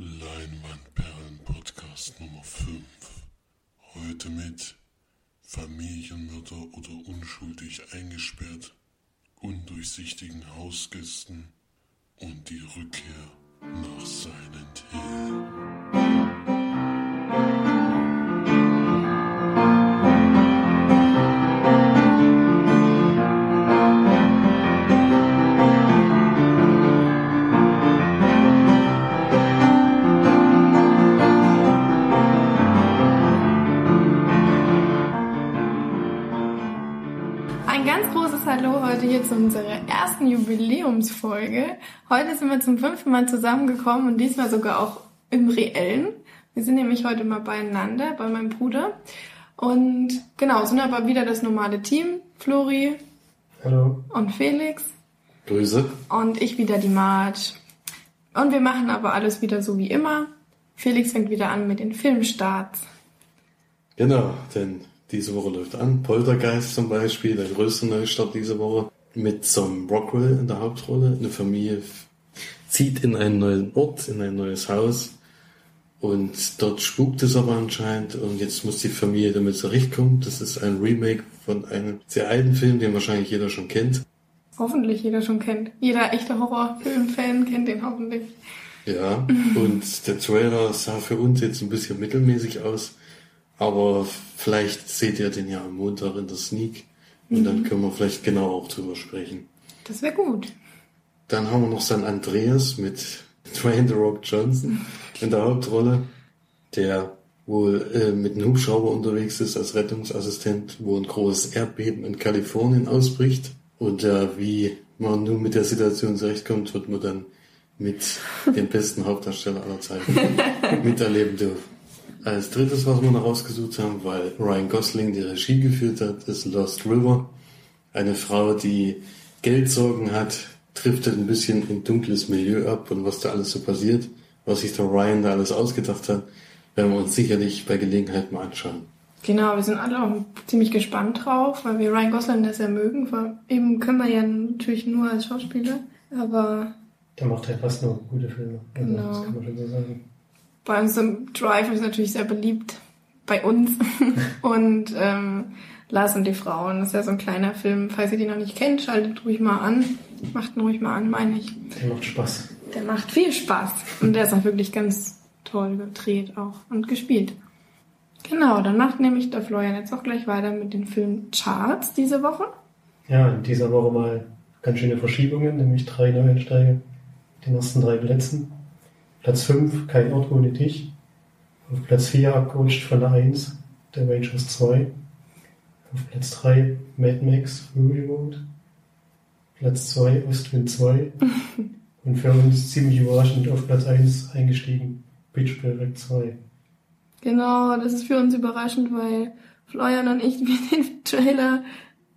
Leinwandperlen Podcast Nummer 5. Heute mit Familienmörder oder unschuldig eingesperrt, undurchsichtigen Hausgästen und die Rückkehr nach Silent Hill. Heute sind wir zum fünften Mal zusammengekommen und diesmal sogar auch im Reellen. Wir sind nämlich heute mal beieinander bei meinem Bruder. Und genau, sind aber wieder das normale Team. Flori Hallo. und Felix Grüße. und ich wieder die Marge. Und wir machen aber alles wieder so wie immer. Felix fängt wieder an mit den Filmstarts. Genau, denn diese Woche läuft an. Poltergeist zum Beispiel, der größte Neustart diese Woche. Mit Sam Rockwell in der Hauptrolle. Eine Familie zieht in einen neuen Ort, in ein neues Haus. Und dort spukt es aber anscheinend. Und jetzt muss die Familie damit zurechtkommen. Das ist ein Remake von einem sehr alten Film, den wahrscheinlich jeder schon kennt. Hoffentlich jeder schon kennt. Jeder echte Horrorfilm-Fan kennt den hoffentlich. Ja, und der Trailer sah für uns jetzt ein bisschen mittelmäßig aus, aber vielleicht seht ihr den ja am Montag in der Sneak und dann können wir vielleicht genau auch drüber sprechen. Das wäre gut. Dann haben wir noch San Andreas mit Dwayne The Rock Johnson in der Hauptrolle, der wohl äh, mit einem Hubschrauber unterwegs ist als Rettungsassistent, wo ein großes Erdbeben in Kalifornien ausbricht. Und äh, wie man nun mit der Situation zurechtkommt, wird man dann mit dem besten Hauptdarsteller aller Zeiten miterleben dürfen. Als drittes, was wir noch rausgesucht haben, weil Ryan Gosling die Regie geführt hat, ist Lost River. Eine Frau, die Geldsorgen hat, driftet ein bisschen in dunkles Milieu ab und was da alles so passiert, was sich der Ryan da alles ausgedacht hat, werden wir uns sicherlich bei Gelegenheit mal anschauen. Genau, wir sind alle auch ziemlich gespannt drauf, weil wir Ryan Gosling das ja mögen. Vor- Eben können wir ja natürlich nur als Schauspieler, aber Der macht ja fast nur gute Filme. Also, Genau. Das kann man schon so sagen. Bei uns im Drive ist natürlich sehr beliebt. Bei uns. und ähm, Lars und die Frauen, das ist ja so ein kleiner Film. Falls ihr die noch nicht kennt, schaltet ruhig mal an. Macht ihn ruhig mal an, meine ich. Der macht Spaß. Der macht viel Spaß. Und der ist auch wirklich ganz toll gedreht auch und gespielt. Genau, dann macht nämlich der Florian jetzt auch gleich weiter mit den Filmcharts diese Woche. Ja, in dieser Woche mal ganz schöne Verschiebungen, nämlich drei Neueinsteiger. Den ersten drei Plätzen. Platz 5, kein Ort ohne dich. Auf Platz 4 abgerutscht von der 1, der Rangers 2. Auf Platz 3 Mad Max Fury Road. Platz 2 Ostwind 2. Und für uns ziemlich überraschend auf Platz 1 eingestiegen Pitch Perfect 2. Genau, das ist für uns überraschend, weil Florian und ich wir den Trailer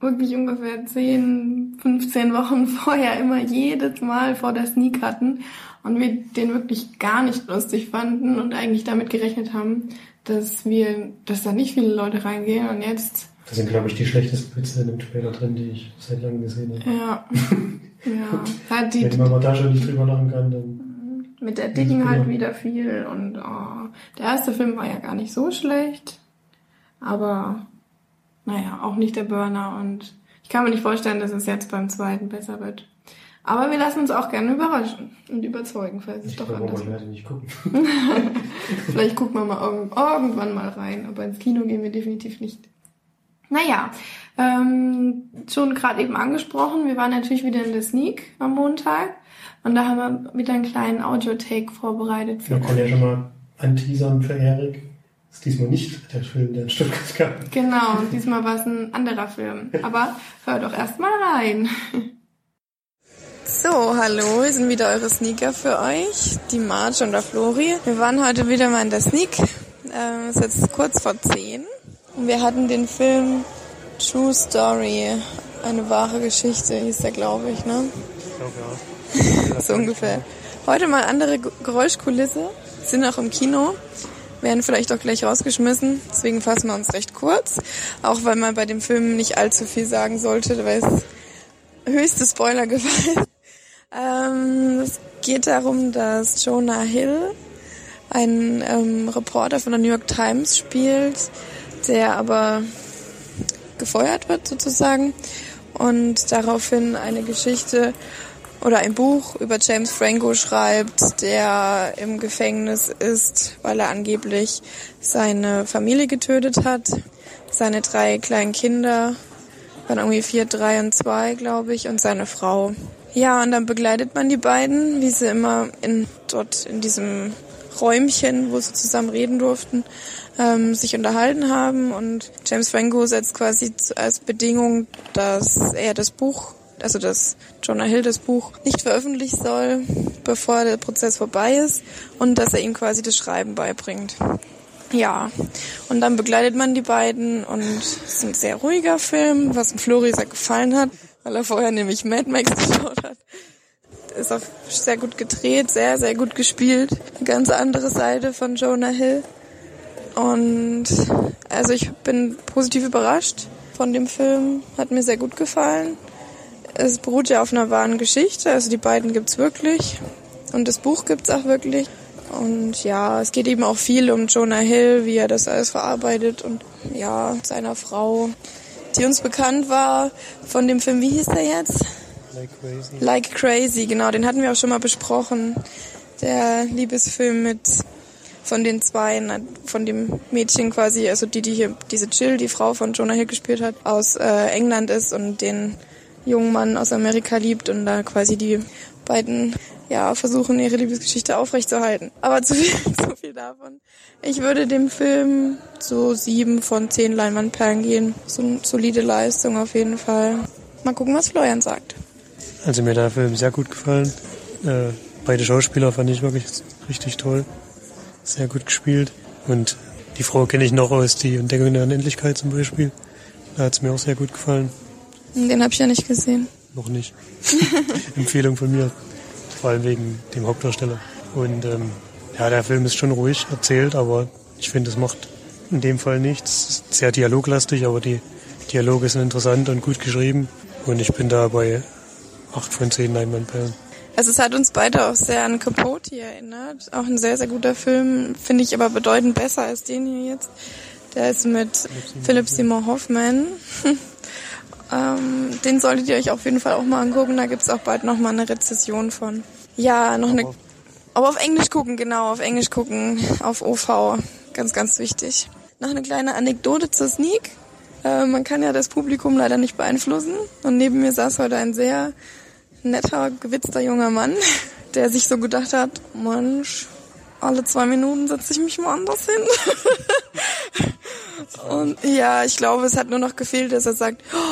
wirklich ungefähr 10, 15 Wochen vorher immer jedes Mal vor der Sneak hatten und wir den wirklich gar nicht lustig fanden und eigentlich damit gerechnet haben, dass wir, dass da nicht viele Leute reingehen. Und jetzt, Das sind, glaube ich, die schlechtesten Witze in dem Trailer drin, die ich seit langem gesehen habe. ja, ja, die, Wenn man da schon nicht drüber lachen kann, dann mit der Dicken halt wieder viel und oh, der erste Film war ja gar nicht so schlecht, aber naja, auch nicht der Burner und ich kann mir nicht vorstellen, dass es jetzt beim zweiten besser wird. Aber wir lassen uns auch gerne überraschen und überzeugen, falls es ich doch glaube, anders ich wird. werde nicht gucken. Vielleicht gucken wir mal irgend- irgendwann mal rein, aber ins Kino gehen wir definitiv nicht. Naja, ähm, schon gerade eben angesprochen, wir waren natürlich wieder in der Sneak am Montag und da haben wir wieder einen kleinen Audio-Take vorbereitet für Wir können ja schon mal anteasern für Erik. Diesmal nicht der Film, der in Stuttgart kam. Genau, und diesmal war es ein anderer Film. Aber hört doch erst mal rein. So, hallo, wir sind wieder eure Sneaker für euch, die Marge und der Flori. Wir waren heute wieder mal in der Sneak. Ähm, es ist jetzt kurz vor 10. Und wir hatten den Film True Story, eine wahre Geschichte, hieß der, glaube ich, ne? so ungefähr. Heute mal andere Ge- Geräuschkulisse, sind auch im Kino, werden vielleicht auch gleich rausgeschmissen, deswegen fassen wir uns recht kurz, auch weil man bei dem Film nicht allzu viel sagen sollte, weil es höchste Spoilergewalt. Ähm, es geht darum, dass Jonah Hill einen ähm, Reporter von der New York Times spielt, der aber gefeuert wird sozusagen und daraufhin eine Geschichte oder ein Buch über James Franco schreibt, der im Gefängnis ist, weil er angeblich seine Familie getötet hat, seine drei kleinen Kinder, waren irgendwie vier, drei und zwei, glaube ich, und seine Frau. Ja, und dann begleitet man die beiden, wie sie immer in, dort in diesem Räumchen, wo sie zusammen reden durften, ähm, sich unterhalten haben. Und James Franco setzt quasi als Bedingung, dass er das Buch, also dass Jonah Hill das Buch nicht veröffentlichen soll, bevor der Prozess vorbei ist und dass er ihm quasi das Schreiben beibringt. Ja, und dann begleitet man die beiden und es ist ein sehr ruhiger Film, was Flori sehr gefallen hat, weil er vorher nämlich Mad Max geschaut hat. Ist auch sehr gut gedreht, sehr, sehr gut gespielt. Eine ganz andere Seite von Jonah Hill. Und also ich bin positiv überrascht von dem Film, hat mir sehr gut gefallen. Es beruht ja auf einer wahren Geschichte, also die beiden gibt's wirklich und das Buch gibt's auch wirklich. Und ja, es geht eben auch viel um Jonah Hill, wie er das alles verarbeitet und ja, seiner Frau, die uns bekannt war von dem Film, wie hieß der jetzt? Like crazy. Like Crazy, genau, den hatten wir auch schon mal besprochen. Der Liebesfilm mit von den zwei, von dem Mädchen quasi, also die, die hier, diese Jill, die Frau von Jonah Hill gespielt hat, aus äh, England ist und den jungen Mann aus Amerika liebt und da quasi die beiden ja, versuchen, ihre Liebesgeschichte aufrechtzuerhalten. Aber zu viel, zu viel davon. Ich würde dem Film so sieben von zehn Leinwandperlen gehen. So eine solide Leistung auf jeden Fall. Mal gucken, was Florian sagt. Also mir hat der Film sehr gut gefallen. Äh, beide Schauspieler fand ich wirklich richtig toll. Sehr gut gespielt. Und die Frau kenne ich noch aus Die Entdeckung der Unendlichkeit zum Beispiel. Da hat es mir auch sehr gut gefallen. Den habe ich ja nicht gesehen. Noch nicht. Empfehlung von mir. Vor allem wegen dem Hauptdarsteller. Und ähm, ja, der Film ist schon ruhig erzählt, aber ich finde, es macht in dem Fall nichts. Sehr dialoglastig, aber die Dialoge sind interessant und gut geschrieben. Und ich bin da bei 8 von 10 Leinwandperlen. Also es hat uns beide auch sehr an Capote erinnert. Auch ein sehr, sehr guter Film, finde ich aber bedeutend besser als den hier jetzt. Der ist mit Philip Seymour Hoffman. ähm, den solltet ihr euch auf jeden Fall auch mal angucken. Da gibt's auch bald noch mal eine Rezession von. Ja, noch eine... Aber auf Englisch gucken, genau, auf Englisch gucken, auf OV. Ganz, ganz wichtig. Noch eine kleine Anekdote zur Sneak. Äh, man kann ja das Publikum leider nicht beeinflussen. Und neben mir saß heute ein sehr netter, gewitzter junger Mann, der sich so gedacht hat, Mensch, alle zwei Minuten setze ich mich mal anders hin. Und ja, ich glaube, es hat nur noch gefehlt, dass er sagt, oh,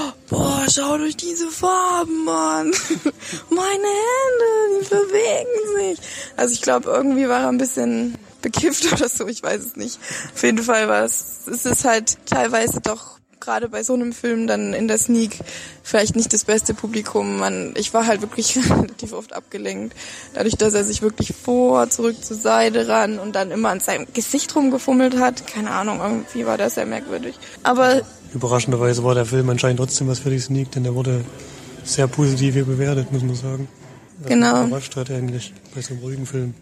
schau durch diese Farben, Mann. Meine Hände, die bewegen sich. Also ich glaube, irgendwie war er ein bisschen bekifft oder so, ich weiß es nicht. Auf jeden Fall war es, es ist halt teilweise doch gerade bei so einem Film dann in der Sneak vielleicht nicht das beste Publikum. Man, ich war halt wirklich relativ oft abgelenkt. Dadurch, dass er sich wirklich vor, zurück zur Seite ran und dann immer an seinem Gesicht rumgefummelt hat. Keine Ahnung, irgendwie war das sehr merkwürdig. Aber Überraschenderweise war der Film anscheinend trotzdem was für die Sneak, denn der wurde sehr positiv hier bewertet, muss man sagen. Was Genau. Überrascht hat eigentlich bei so einem ruhigen Film.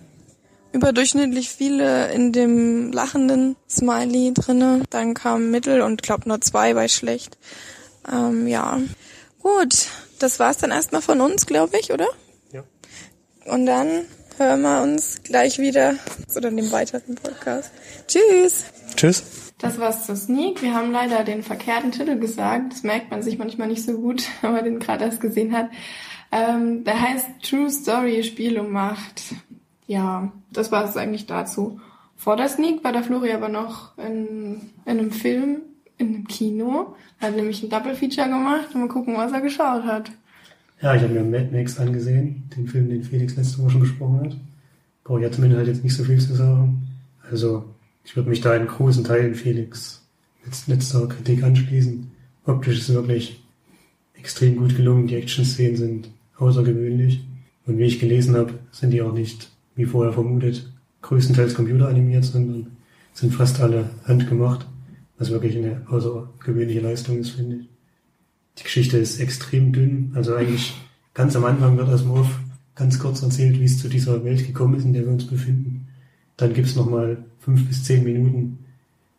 Überdurchschnittlich viele in dem lachenden Smiley drinne. Dann kam Mittel und glaub nur zwei bei schlecht. Ähm, ja, gut, das war's dann erstmal von uns, glaube ich, oder? Ja. Und dann hören wir uns gleich wieder oder in dem weiteren Podcast. Tschüss. Tschüss. Das war's zur Sneak. Wir haben leider den verkehrten Titel gesagt. Das merkt man sich manchmal nicht so gut, wenn man den gerade erst gesehen hat. Ähm, der heißt True Story Spiel um Macht. Ja, das war es eigentlich dazu. Vor der Sneak war der Flori aber noch in, in einem Film, in einem Kino. Er hat nämlich ein Double Feature gemacht und mal gucken, was er geschaut hat. Ja, ich habe mir Mad Max angesehen, den Film, den Felix letzte Woche schon besprochen hat. Brauche ich ja zumindest halt jetzt nicht so viel zu sagen. Also, ich würde mich da in großen Teilen Felix letz- letzter Kritik anschließen. Optisch ist es wirklich extrem gut gelungen, die Action-Szenen sind außergewöhnlich. Und wie ich gelesen habe, sind die auch nicht, wie vorher vermutet, größtenteils computeranimiert, sondern sind fast alle handgemacht, was wirklich eine außergewöhnliche Leistung ist, finde ich. Die Geschichte ist extrem dünn. Also eigentlich ganz am Anfang wird erstmal auf ganz kurz erzählt, wie es zu dieser Welt gekommen ist, in der wir uns befinden. dann gibt's noch mal fünf bis zehn Minuten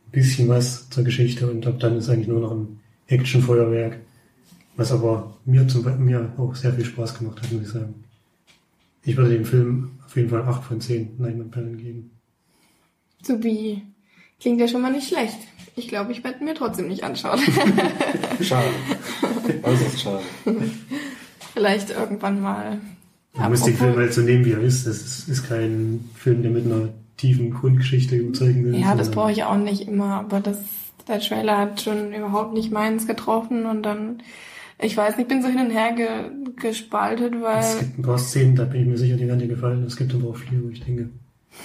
ein bisschen was zur Geschichte und ab dann ist eigentlich nur noch ein Actionfeuerwerk, was aber mir zum mir auch sehr viel Spaß gemacht hat, muss ich sagen. Ich würde dem Film auf jeden Fall acht von zehn Leinwandperlen geben. Subi. Klingt ja schon mal nicht schlecht. Ich glaube, ich werde mir trotzdem nicht anschauen. Schade. Äußerst schade. Vielleicht irgendwann mal. Man muss den Film halt so nehmen, wie er ist. Das ist, ist kein Film, der mit einer tiefen Grundgeschichte überzeugen will. Ja, das brauche ich auch nicht immer, aber das, der Trailer hat schon überhaupt nicht meins getroffen und dann, ich weiß nicht, ich bin so hin und her ge, gespaltet, Es weil, gibt ein paar Szenen, da bin ich mir sicher, die werden dir gefallen. Es gibt aber auch viele, wo ich denke,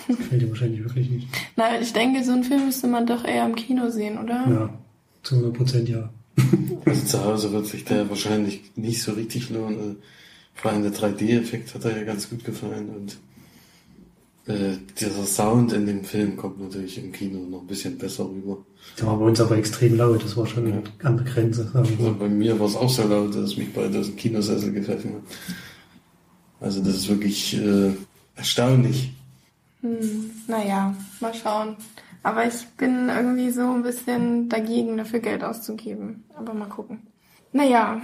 das gefällt dir wahrscheinlich wirklich nicht. na, ich denke, so einen Film müsste man doch eher im Kino sehen, oder? Ja, zu 100 Prozent ja. Also zu Hause wird sich der wahrscheinlich nicht so richtig lohnen. Vor allem der 3D-Effekt hat er ja ganz gut gefallen und äh, dieser Sound in dem Film kommt natürlich im Kino noch ein bisschen besser rüber. Der war bei uns aber extrem laut. Das war schon Ja. an der Grenze. Also so. bei mir war es auch so laut, dass mich bald aus dem Kinosessel gepfiffen hat. Also das ist wirklich äh, erstaunlich. Hm, naja, mal schauen. Aber ich bin irgendwie so ein bisschen dagegen, dafür Geld auszugeben. Aber mal gucken. Naja,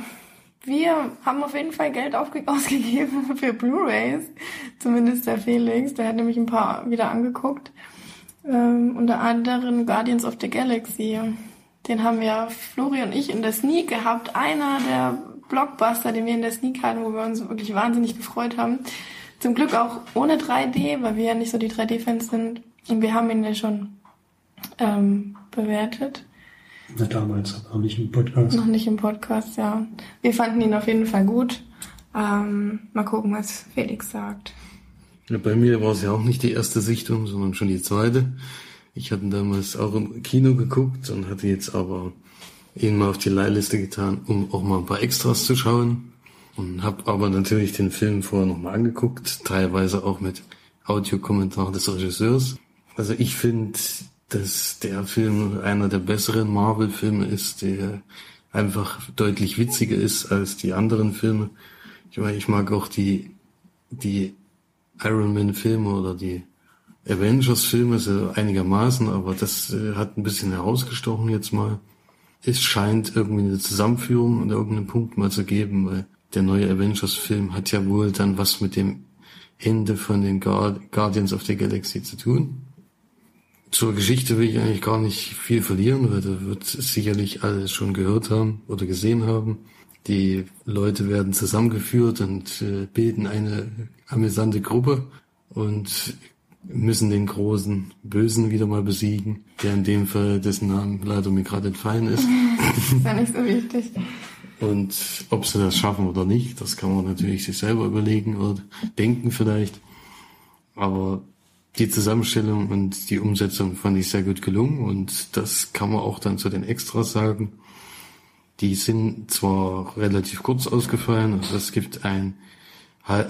wir haben auf jeden Fall Geld ausgegeben für Blu-rays. Zumindest der Felix. Der hat nämlich ein paar wieder angeguckt. Ähm, unter anderem Guardians of the Galaxy. Den haben wir, Flori und ich, in der Sneak gehabt. Einer der Blockbuster, den wir in der Sneak hatten, wo wir uns wirklich wahnsinnig gefreut haben. Zum Glück auch ohne 3D, weil wir ja nicht so die 3D-Fans sind. Und wir haben ihn ja schon ähm, bewertet. Na, damals, aber nicht im Podcast. Noch nicht im Podcast, ja. Wir fanden ihn auf jeden Fall gut. Ähm, mal gucken, was Felix sagt. Ja, bei mir war es ja auch nicht die erste Sichtung, sondern schon die zweite. Ich hatte damals auch im Kino geguckt und hatte jetzt aber ihn mal auf die Leihliste getan, um auch mal ein paar Extras zu schauen. Und habe aber natürlich den Film vorher nochmal angeguckt, teilweise auch mit Audiokommentar des Regisseurs. Also ich finde, dass der Film einer der besseren Marvel-Filme ist, der einfach deutlich witziger ist als die anderen Filme. Ich meine, ich mag auch die, die Iron Man Filme oder die Avengers Filme so einigermaßen, aber das äh, hat ein bisschen herausgestochen jetzt mal. Es scheint irgendwie eine Zusammenführung an irgendeinem Punkt mal zu geben, weil der neue Avengers Film hat ja wohl dann was mit dem Ende von den Guard Guardians of the Galaxy zu tun. Zur Geschichte will ich eigentlich gar nicht viel verlieren, weil da wird sicherlich alles schon gehört haben oder gesehen haben. Die Leute werden zusammengeführt und äh, bilden eine amüsante Gruppe und müssen den großen Bösen wieder mal besiegen, der in dem Fall dessen Namen leider mir gerade entfallen ist. Ist ja nicht so wichtig. Und ob sie das schaffen oder nicht, das kann man natürlich sich selber überlegen oder denken vielleicht. Aber die Zusammenstellung und die Umsetzung fand ich sehr gut gelungen und das kann man auch dann zu den Extras sagen. Die sind zwar relativ kurz ausgefallen, also es gibt ein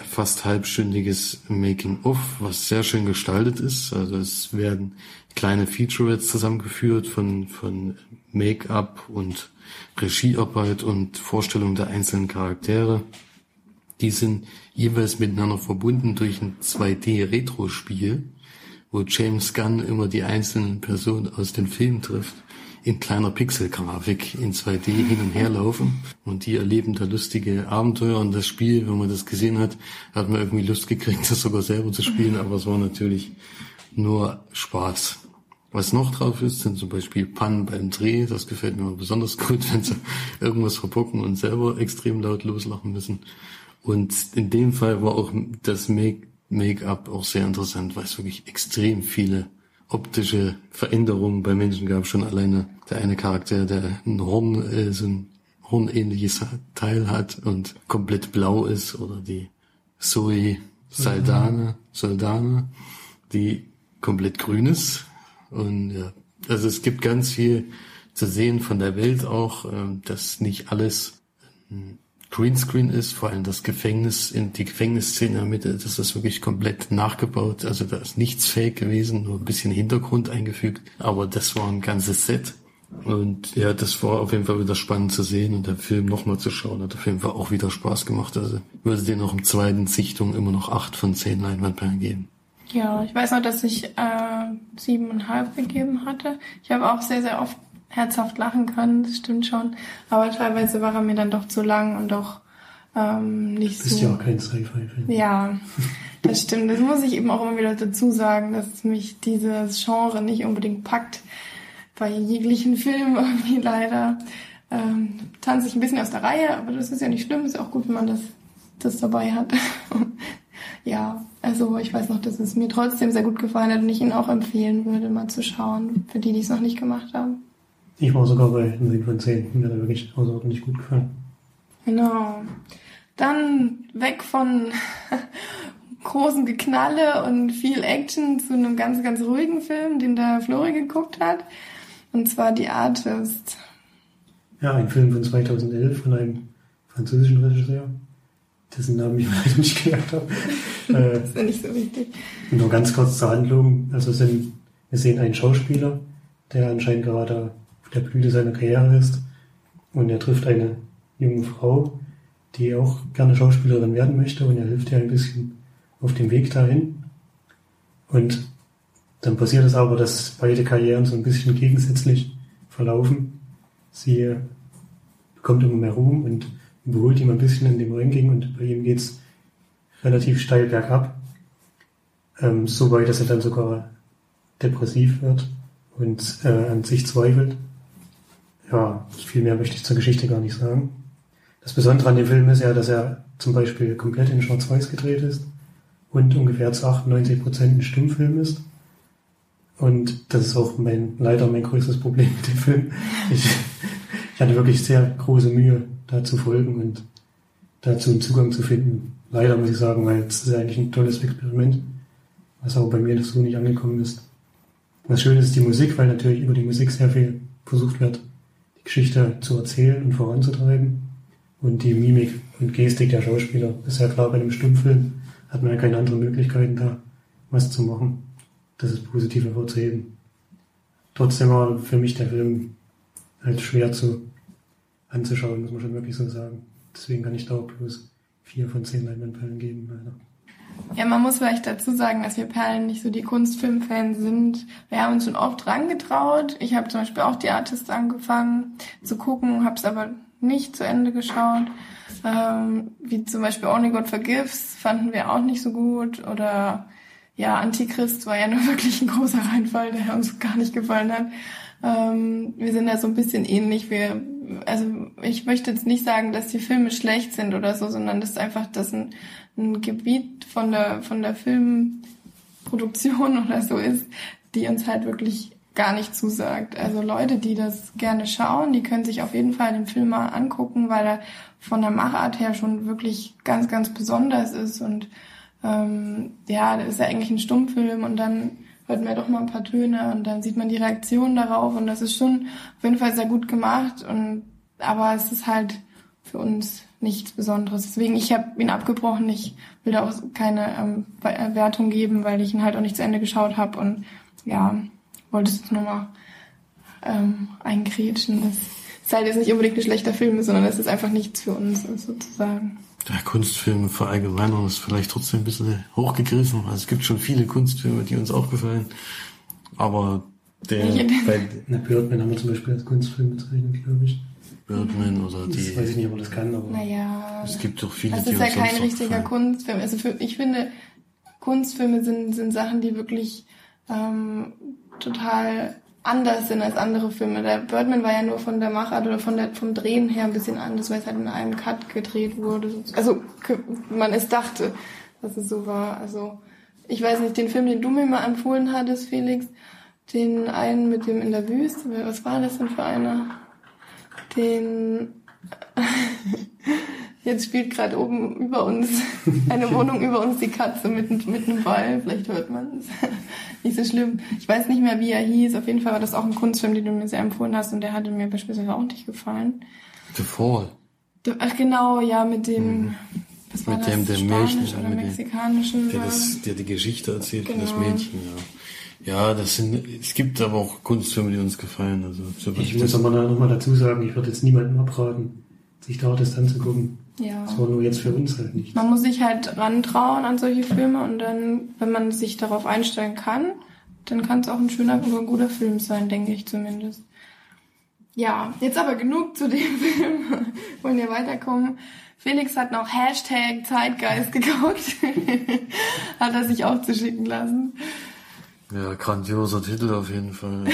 fast halbstündiges Making-of, was sehr schön gestaltet ist. Also es werden kleine Featurettes zusammengeführt von, von Make-up und Regiearbeit und Vorstellung der einzelnen Charaktere. Die sind jeweils miteinander verbunden durch ein 2D-Retro-Spiel, wo James Gunn immer die einzelnen Personen aus den Filmen trifft, in kleiner Pixelgrafik in 2D hin und her laufen. Und die erleben da lustige Abenteuer. Und das Spiel, wenn man das gesehen hat, hat man irgendwie Lust gekriegt, das sogar selber zu spielen, aber es war natürlich nur Spaß. Was noch drauf ist, sind zum Beispiel Pannen beim Dreh. Das gefällt mir besonders gut, wenn sie irgendwas verbocken und selber extrem laut loslachen müssen. Und in dem Fall war auch das Make- Make-up auch sehr interessant, weil es wirklich extrem viele optische Veränderungen bei Menschen gab. Schon alleine der eine Charakter, der ein Horn, äh, so ein hornähnliches Teil hat und komplett blau ist, oder die Zoe Saldana, Saldana, die komplett grün ist. Und ja, also es gibt ganz viel zu sehen von der Welt auch, ähm, dass nicht alles Greenscreen ist, vor allem das Gefängnis, in die Gefängnisszene in der Mitte, das ist wirklich komplett nachgebaut. Also da ist nichts fake gewesen, nur ein bisschen Hintergrund eingefügt, aber das war ein ganzes Set. Und ja, das war auf jeden Fall wieder spannend zu sehen und der Film nochmal zu schauen, hat auf jeden Fall auch wieder Spaß gemacht. Also würde den auch im zweiten Sichtung immer noch acht von zehn Leinwandperlen geben. Ja, ich weiß noch, dass ich äh, siebeneinhalb gegeben hatte. Ich habe auch sehr, sehr oft herzhaft lachen können, das stimmt schon. Aber teilweise war er mir dann doch zu lang und doch ähm, nicht Bist so. ja auch kein Sci-Fi-Fan. Ja, das stimmt. Das muss ich eben auch immer wieder dazu sagen, dass mich dieses Genre nicht unbedingt packt. Bei jeglichen Filmen irgendwie leider. Ähm, tanze ich ein bisschen aus der Reihe, aber das ist ja nicht schlimm. Ist auch gut, wenn man das, das dabei hat. ja, also ich weiß noch, dass es mir trotzdem sehr gut gefallen hat und ich ihn auch empfehlen würde, mal zu schauen, für die, die es noch nicht gemacht haben. Ich war sogar bei 9 von 10. Mir hat er wirklich außerordentlich gut gefallen. Genau. Dann weg von großem Geknalle und viel Action zu einem ganz, ganz ruhigen Film, den der Flori geguckt hat. Und zwar The Artist. Ja, ein Film von 2011 von einem französischen Regisseur, dessen Namen ich leider nicht gemerkt habe. äh, ist ja nicht so wichtig. nur ganz kurz zur Handlung. Also sind, wir sehen einen Schauspieler, der anscheinend gerade auf der Blüte seiner Karriere ist. Und er trifft eine junge Frau, die auch gerne Schauspielerin werden möchte. Und er hilft ihr ein bisschen auf dem Weg dahin. Und dann passiert es aber, dass beide Karrieren so ein bisschen gegensätzlich verlaufen. Sie bekommt immer mehr Ruhm und überholt ihn ein bisschen in dem Ranking und bei ihm geht's relativ steil bergab. Ähm, so weit, dass er dann sogar depressiv wird und äh, an sich zweifelt. Ja, viel mehr möchte ich zur Geschichte gar nicht sagen. Das Besondere an dem Film ist ja, dass er zum Beispiel komplett in Schwarz-Weiß gedreht ist und ungefähr zu 98 Prozent ein Stummfilm ist. Und das ist auch mein, leider mein größtes Problem mit dem Film. Ich, ich hatte wirklich sehr große Mühe, da zu folgen und dazu einen Zugang zu finden. Leider muss ich sagen, weil es ist eigentlich ein tolles Experiment, was aber bei mir so nicht angekommen ist. Was schön ist die Musik, weil natürlich über die Musik sehr viel versucht wird, die Geschichte zu erzählen und voranzutreiben. Und die Mimik und Gestik der Schauspieler. Ist ja klar, bei einem Stummfilm hat man ja keine anderen Möglichkeiten da, was zu machen. Das ist positiv hervorzuheben. Trotzdem war für mich der Film halt schwer zu anzuschauen, muss man schon wirklich so sagen. Deswegen kann ich da auch bloß vier von zehn Leinwandperlen geben, leider. Ja, man muss vielleicht dazu sagen, dass wir Perlen nicht so die Kunstfilmfans sind. Wir haben uns schon oft rangetraut. Ich habe zum Beispiel auch die Artist angefangen zu gucken, habe es aber nicht zu Ende geschaut. Ähm, wie zum Beispiel Only God Forgives fanden wir auch nicht so gut. Oder ja, Antichrist war ja nur wirklich ein großer Reinfall, der uns gar nicht gefallen hat. Ähm, wir sind da so ein bisschen ähnlich. Wir, also ich möchte jetzt nicht sagen, dass die Filme schlecht sind oder so, sondern das ist einfach das ein, ein Gebiet von der von der Filmproduktion oder so ist, die uns halt wirklich gar nicht zusagt. Also Leute, die das gerne schauen, die können sich auf jeden Fall den Film mal angucken, weil er von der Machart her schon wirklich ganz, ganz besonders ist und ähm, ja, das ist ja eigentlich ein Stummfilm und dann hört man ja doch mal ein paar Töne und dann sieht man die Reaktion darauf und das ist schon auf jeden Fall sehr gut gemacht und aber es ist halt für uns nichts Besonderes. Deswegen, ich habe ihn abgebrochen. Ich will da auch keine ähm, Wertung geben, weil ich ihn halt auch nicht zu Ende geschaut habe und ja, wollte es nur mal ähm, eingrätschen. Das ist halt jetzt nicht unbedingt ein schlechter Film, sondern es ist einfach nichts für uns sozusagen. Ja, Kunstfilme verallgemeinern ist vielleicht trotzdem ein bisschen hochgegriffen. Also es gibt schon viele Kunstfilme, die uns auch gefallen. Aber der bei Na, Birdman haben wir zum Beispiel als Kunstfilm bezeichnet, glaube ich. Birdman oder die. Das weiß ich nicht, ob man das kann, aber. Naja. Es gibt doch viele, Das die ist ja uns kein richtiger. Kunstfilm. Also für, ich finde, Kunstfilme sind, sind Sachen, die wirklich ähm, total anders sind als andere Filme. Der Birdman war ja nur von der Machart oder von der, vom Drehen her ein bisschen anders, weil es halt in einem Cut gedreht wurde. Also man es dachte, dass es so war. Also ich weiß nicht, den Film, den du mir mal empfohlen hattest, Felix, den einen mit dem in der Wüste, was war das denn für einer? Den Jetzt spielt gerade oben über uns, eine Wohnung über uns, die Katze mit, mit einem Ball. Vielleicht hört man es. Nicht so schlimm. Ich weiß nicht mehr, wie er hieß. Auf jeden Fall war das auch ein Kunstfilm, den du mir sehr empfohlen hast und der hatte mir beispielsweise auch nicht gefallen. The Fall. Ach genau, ja, mit dem, was war Mit das? dem, der Märchen- oder mit mexikanischen. Der, das, der die Geschichte erzählt von das Genau. Mädchen, ja. Ja, das sind, es gibt aber auch Kunstfilme, die uns gefallen. Also, so Ich muss aber noch mal dazu sagen, ich würde jetzt niemandem abraten, sich da das anzugucken. Ja. Das war nur jetzt für uns halt nicht. Man muss sich halt rantrauen an solche Filme und dann, wenn man sich darauf einstellen kann, dann kann es auch ein schöner oder ein guter Film sein, denke ich zumindest. Ja, jetzt aber genug zu dem Film. Wollen wir weiterkommen? Felix hat noch Hashtag Zeitgeist geguckt. hat er sich auch zuschicken lassen. Ja, grandioser Titel auf jeden Fall.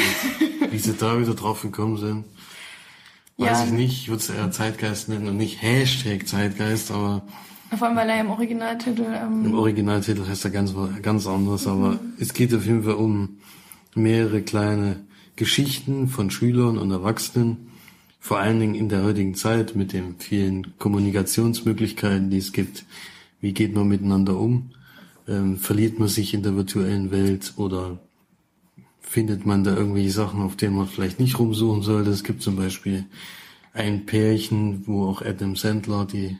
Wie sie da wieder drauf gekommen sind. Weiß Ja. ich nicht, ich würde es eher Zeitgeist nennen und nicht Hashtag Zeitgeist, aber Vor allem, weil er im Originaltitel ähm, im Originaltitel heißt er ganz, ganz anders, aber es geht auf jeden Fall um mehrere kleine Geschichten von Schülern und Erwachsenen, vor allen Dingen in der heutigen Zeit mit den vielen Kommunikationsmöglichkeiten, die es gibt. Wie geht man miteinander um? Ähm, verliert man sich in der virtuellen Welt oder findet man da irgendwelche Sachen, auf denen man vielleicht nicht rumsuchen sollte? Es gibt zum Beispiel ein Pärchen, wo auch Adam Sandler die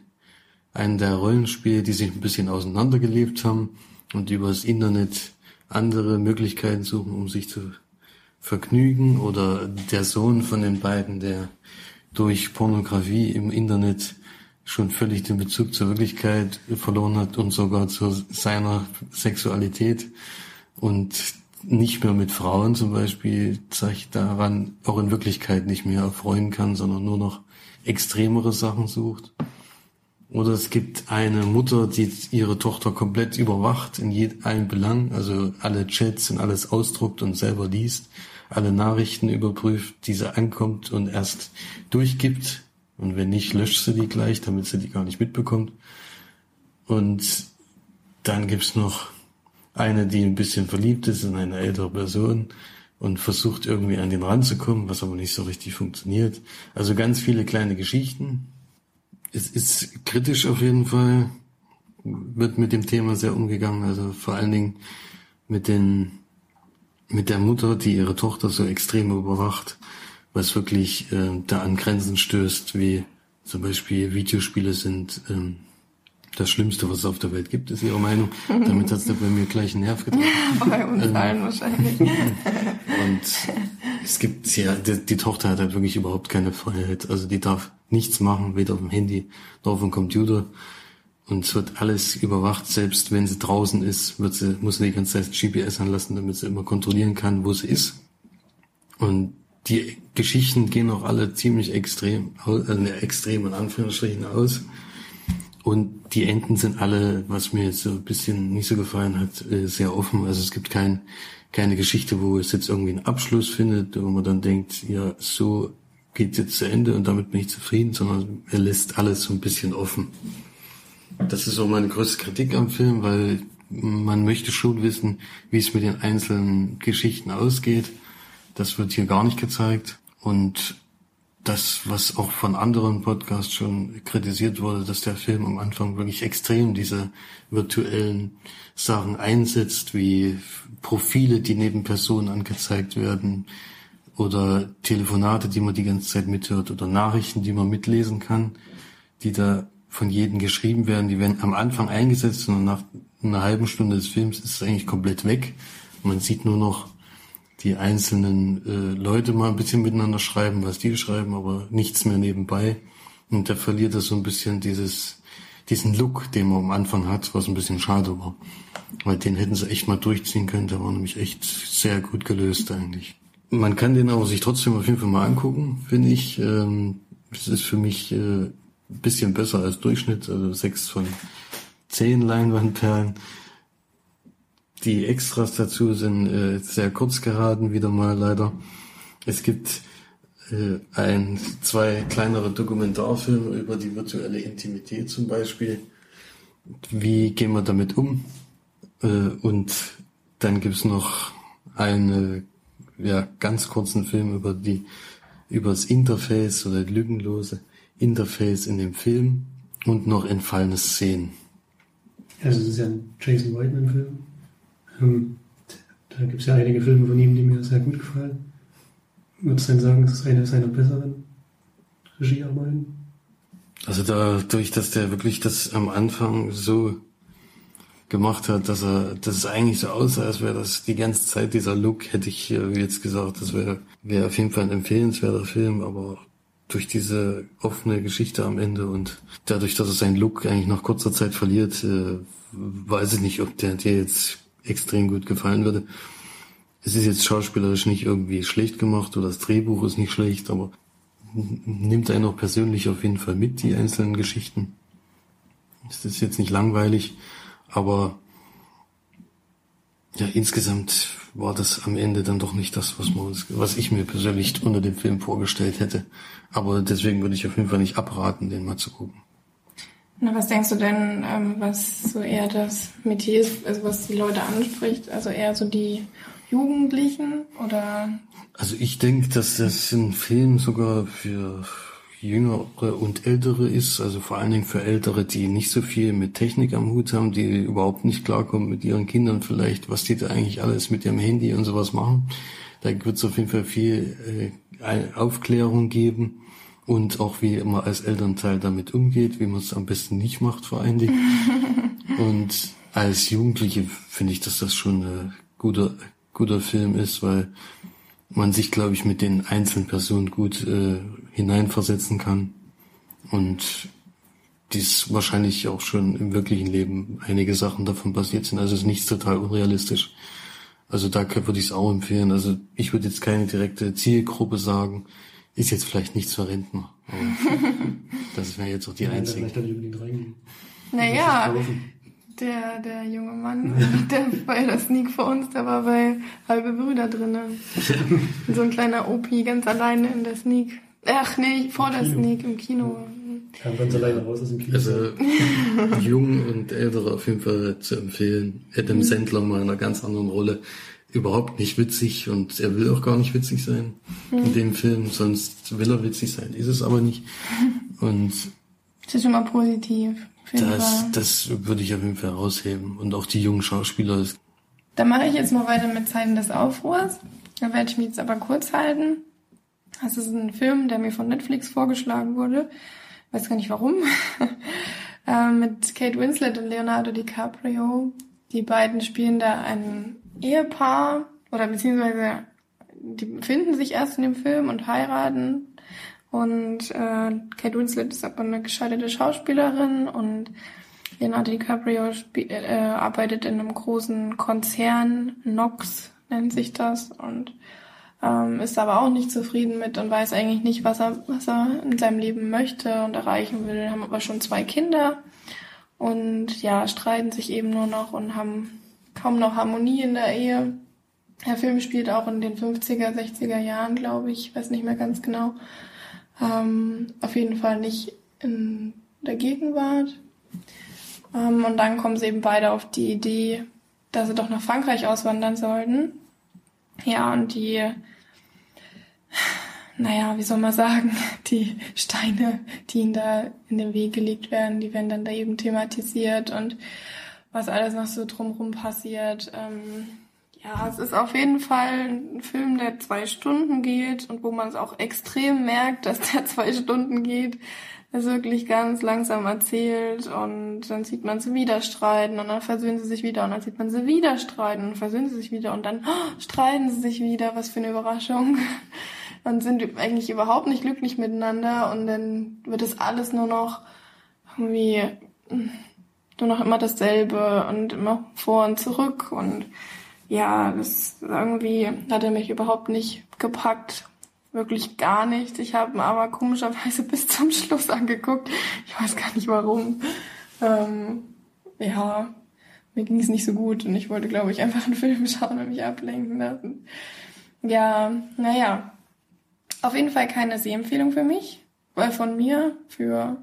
einen der Rollenspiele, die sich ein bisschen auseinandergelebt haben und über das Internet andere Möglichkeiten suchen, um sich zu vergnügen oder der Sohn von den beiden, der durch Pornografie im Internet schon völlig den Bezug zur Wirklichkeit verloren hat und sogar zu seiner Sexualität und nicht mehr mit Frauen zum Beispiel sich daran auch in Wirklichkeit nicht mehr erfreuen kann, sondern nur noch extremere Sachen sucht. Oder es gibt eine Mutter, die ihre Tochter komplett überwacht in jedem Belang, also alle Chats und alles ausdruckt und selber liest, alle Nachrichten überprüft, die sie ankommt und erst durchgibt. Und wenn nicht, löscht sie die gleich, damit sie die gar nicht mitbekommt. Und dann gibt's noch eine, die ein bisschen verliebt ist in eine ältere Person und versucht irgendwie an den ranzukommen, was aber nicht so richtig funktioniert. Also ganz viele kleine Geschichten. Es ist kritisch auf jeden Fall, wird mit dem Thema sehr umgegangen, also vor allen Dingen mit den, mit der Mutter, die ihre Tochter so extrem überwacht, was wirklich äh, da an Grenzen stößt, wie zum Beispiel Videospiele sind ähm, das Schlimmste, was es auf der Welt gibt, ist ihre Meinung. Damit hat's da bei mir gleich einen Nerv getroffen. bei uns allen wahrscheinlich. Und es gibt ja, die, die Tochter hat halt wirklich überhaupt keine Freiheit. Also die darf nichts machen, weder auf dem Handy noch auf dem Computer. Und es wird alles überwacht, selbst wenn sie draußen ist, wird sie, muss sie die ganze Zeit GPS anlassen, damit sie immer kontrollieren kann, wo sie ist. Und die Geschichten gehen auch alle ziemlich extrem, äh, extrem in Anführungsstrichen aus. Und die Enden sind alle, was mir jetzt so ein bisschen nicht so gefallen hat, äh, sehr offen. Also es gibt kein, keine Geschichte, wo es jetzt irgendwie einen Abschluss findet, wo man dann denkt, ja, so geht jetzt zu Ende und damit bin ich zufrieden, sondern er lässt alles so ein bisschen offen. Das ist auch meine größte Kritik am Film, weil man möchte schon wissen, wie es mit den einzelnen Geschichten ausgeht. Das wird hier gar nicht gezeigt. Und das, was auch von anderen Podcasts schon kritisiert wurde, dass der Film am Anfang wirklich extrem diese virtuellen Sachen einsetzt, wie Profile, die neben Personen angezeigt werden, oder Telefonate, die man die ganze Zeit mithört, oder Nachrichten, die man mitlesen kann, die da von jedem geschrieben werden, die werden am Anfang eingesetzt und nach einer halben Stunde des Films ist es eigentlich komplett weg. Man sieht nur noch die einzelnen äh, Leute mal ein bisschen miteinander schreiben, was die schreiben, aber nichts mehr nebenbei. Und da verliert er so ein bisschen dieses, diesen Look, den man am Anfang hat, was ein bisschen schade war. Weil den hätten sie echt mal durchziehen können, der war nämlich echt sehr gut gelöst eigentlich. Man kann den aber sich trotzdem auf jeden Fall mal angucken, finde ich. Ähm, ist für mich äh, ein bisschen besser als Durchschnitt, also sechs von zehn Leinwandperlen. Die Extras dazu sind äh, sehr kurz geraten, wieder mal leider. Es gibt äh, ein, zwei kleinere Dokumentarfilme über die virtuelle Intimität zum Beispiel. Wie gehen wir damit um? Äh, und dann gibt's noch einen ja, ganz kurzen Film über die über das Interface oder lückenlose Interface in dem Film und noch entfallene Szenen. Also es ist ja ein Jason Whiteman-Film. Ähm, da gibt es ja einige Filme von ihm, die mir sehr gut gefallen. Würdest du denn sagen, ist eine seiner besseren Regiearbeiten? Also dadurch, dass der wirklich das am Anfang so gemacht hat, dass er, dass es eigentlich so aussah, als wäre das die ganze Zeit dieser Look, hätte ich äh, jetzt gesagt, das wäre wäre auf jeden Fall ein empfehlenswerter Film, aber durch diese offene Geschichte am Ende und dadurch, dass er seinen Look eigentlich nach kurzer Zeit verliert, äh, weiß ich nicht, ob der dir jetzt extrem gut gefallen würde. Es ist jetzt schauspielerisch nicht irgendwie schlecht gemacht oder das Drehbuch ist nicht schlecht, aber nimmt einen auch persönlich auf jeden Fall mit, die einzelnen Geschichten. Es ist jetzt nicht langweilig, aber ja, insgesamt war das am Ende dann doch nicht das, was, man, was ich mir persönlich unter dem Film vorgestellt hätte. Aber deswegen würde ich auf jeden Fall nicht abraten, den mal zu gucken. Na, was denkst du denn, ähm, was so eher das Metier ist, also was die Leute anspricht? Also eher so die Jugendlichen oder? Also ich denke, dass das ein Film sogar für Jüngere und Ältere ist, also vor allen Dingen für Ältere, die nicht so viel mit Technik am Hut haben, die überhaupt nicht klarkommen mit ihren Kindern vielleicht, was die da eigentlich alles mit ihrem Handy und sowas machen. Da wird es auf jeden Fall viel äh, Aufklärung geben und auch wie man als Elternteil damit umgeht, wie man es am besten nicht macht vor allen Dingen. und als Jugendliche finde ich, dass das schon ein guter, guter Film ist, weil man sich, glaube ich, mit den einzelnen Personen gut äh, hineinversetzen kann und dies wahrscheinlich auch schon im wirklichen Leben einige Sachen davon passiert sind. Also es ist nichts total unrealistisch. Also da würde ich es auch empfehlen. Also ich würde jetzt keine direkte Zielgruppe sagen. Ist jetzt vielleicht nichts für Rentner. das wäre jetzt auch die einzige. Naja, der, der junge Mann, der bei der Sneak vor uns, der war bei Halbe Brüder drinnen. so ein kleiner OP ganz alleine in der Sneak. Ach nee, vor der Sneak im Kino. Kam ganz alleine raus aus dem Kino. Also jung und ältere auf jeden Fall zu empfehlen. Adam mhm. Sandler mal in einer ganz anderen Rolle. Überhaupt nicht witzig und er will auch gar nicht witzig sein mhm. in dem Film, sonst will er witzig sein, ist es aber nicht. Und das ist schon mal positiv. Das, das würde ich auf jeden Fall herausheben. Und auch die jungen Schauspieler. Dann mache ich jetzt mal weiter mit Zeiten des Aufruhrs. Da werde ich mich jetzt aber kurz halten. Das ist ein Film, der mir von Netflix vorgeschlagen wurde. Weiß gar nicht warum. äh, mit Kate Winslet und Leonardo DiCaprio. Die beiden spielen da ein Ehepaar oder beziehungsweise die finden sich erst in dem Film und heiraten und äh, Kate Winslet ist aber eine gescheiterte Schauspielerin und Leonardo DiCaprio äh, arbeitet in einem großen Konzern, Nox nennt sich das, und ähm, ist aber auch nicht zufrieden mit und weiß eigentlich nicht, was er, was er in seinem Leben möchte und erreichen will. Haben aber schon zwei Kinder und ja, streiten sich eben nur noch und haben kaum noch Harmonie in der Ehe. Der Film spielt auch in den 50er, 60er Jahren, glaube ich, ich weiß nicht mehr ganz genau. Ähm, auf jeden Fall nicht in der Gegenwart. Ähm, und dann kommen sie eben beide auf die Idee, dass sie doch nach Frankreich auswandern sollten. Ja, und die, naja, wie soll man sagen, die Steine, die ihnen da in den Weg gelegt werden, die werden dann da eben thematisiert und was alles noch so drumherum passiert. Ähm, ja, es ist auf jeden Fall ein Film, der zwei Stunden geht und wo man es auch extrem merkt, dass der zwei Stunden geht. Er ist wirklich ganz langsam erzählt und dann sieht man sie wieder streiten und dann versöhnen sie sich wieder und dann sieht man sie wieder streiten und versöhnen sie sich wieder und dann oh, streiten sie sich wieder. Was für eine Überraschung. Und sind eigentlich überhaupt nicht glücklich miteinander und dann wird es alles nur noch irgendwie nur noch immer dasselbe und immer vor und zurück und ja, das irgendwie hat er mich überhaupt nicht gepackt. Wirklich gar nicht. Ich habe ihn aber komischerweise bis zum Schluss angeguckt. Ich weiß gar nicht warum. Ähm, ja, mir ging es nicht so gut und ich wollte, glaube ich, einfach einen Film schauen und mich ablenken lassen. Ja, naja. Auf jeden Fall keine Sehempfehlung für mich, weil von mir, für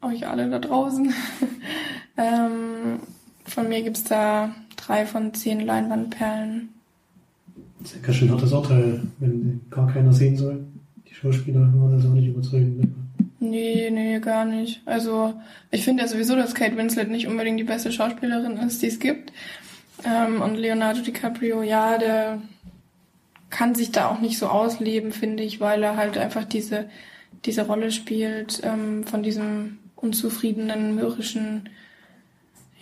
euch alle da draußen. ähm, von mir gibt's da drei von zehn Leinwandperlen. Das ist ja ganz schön hartes Urteil, wenn gar keiner sehen soll. Die Schauspieler waren also auch nicht überzeugend. Ne? Nee, nee, gar nicht. Also ich finde ja sowieso, dass Kate Winslet nicht unbedingt die beste Schauspielerin ist, die es gibt. Ähm, und Leonardo DiCaprio, ja, der kann sich da auch nicht so ausleben, finde ich, weil er halt einfach diese, diese Rolle spielt ähm, von diesem unzufriedenen, mürrischen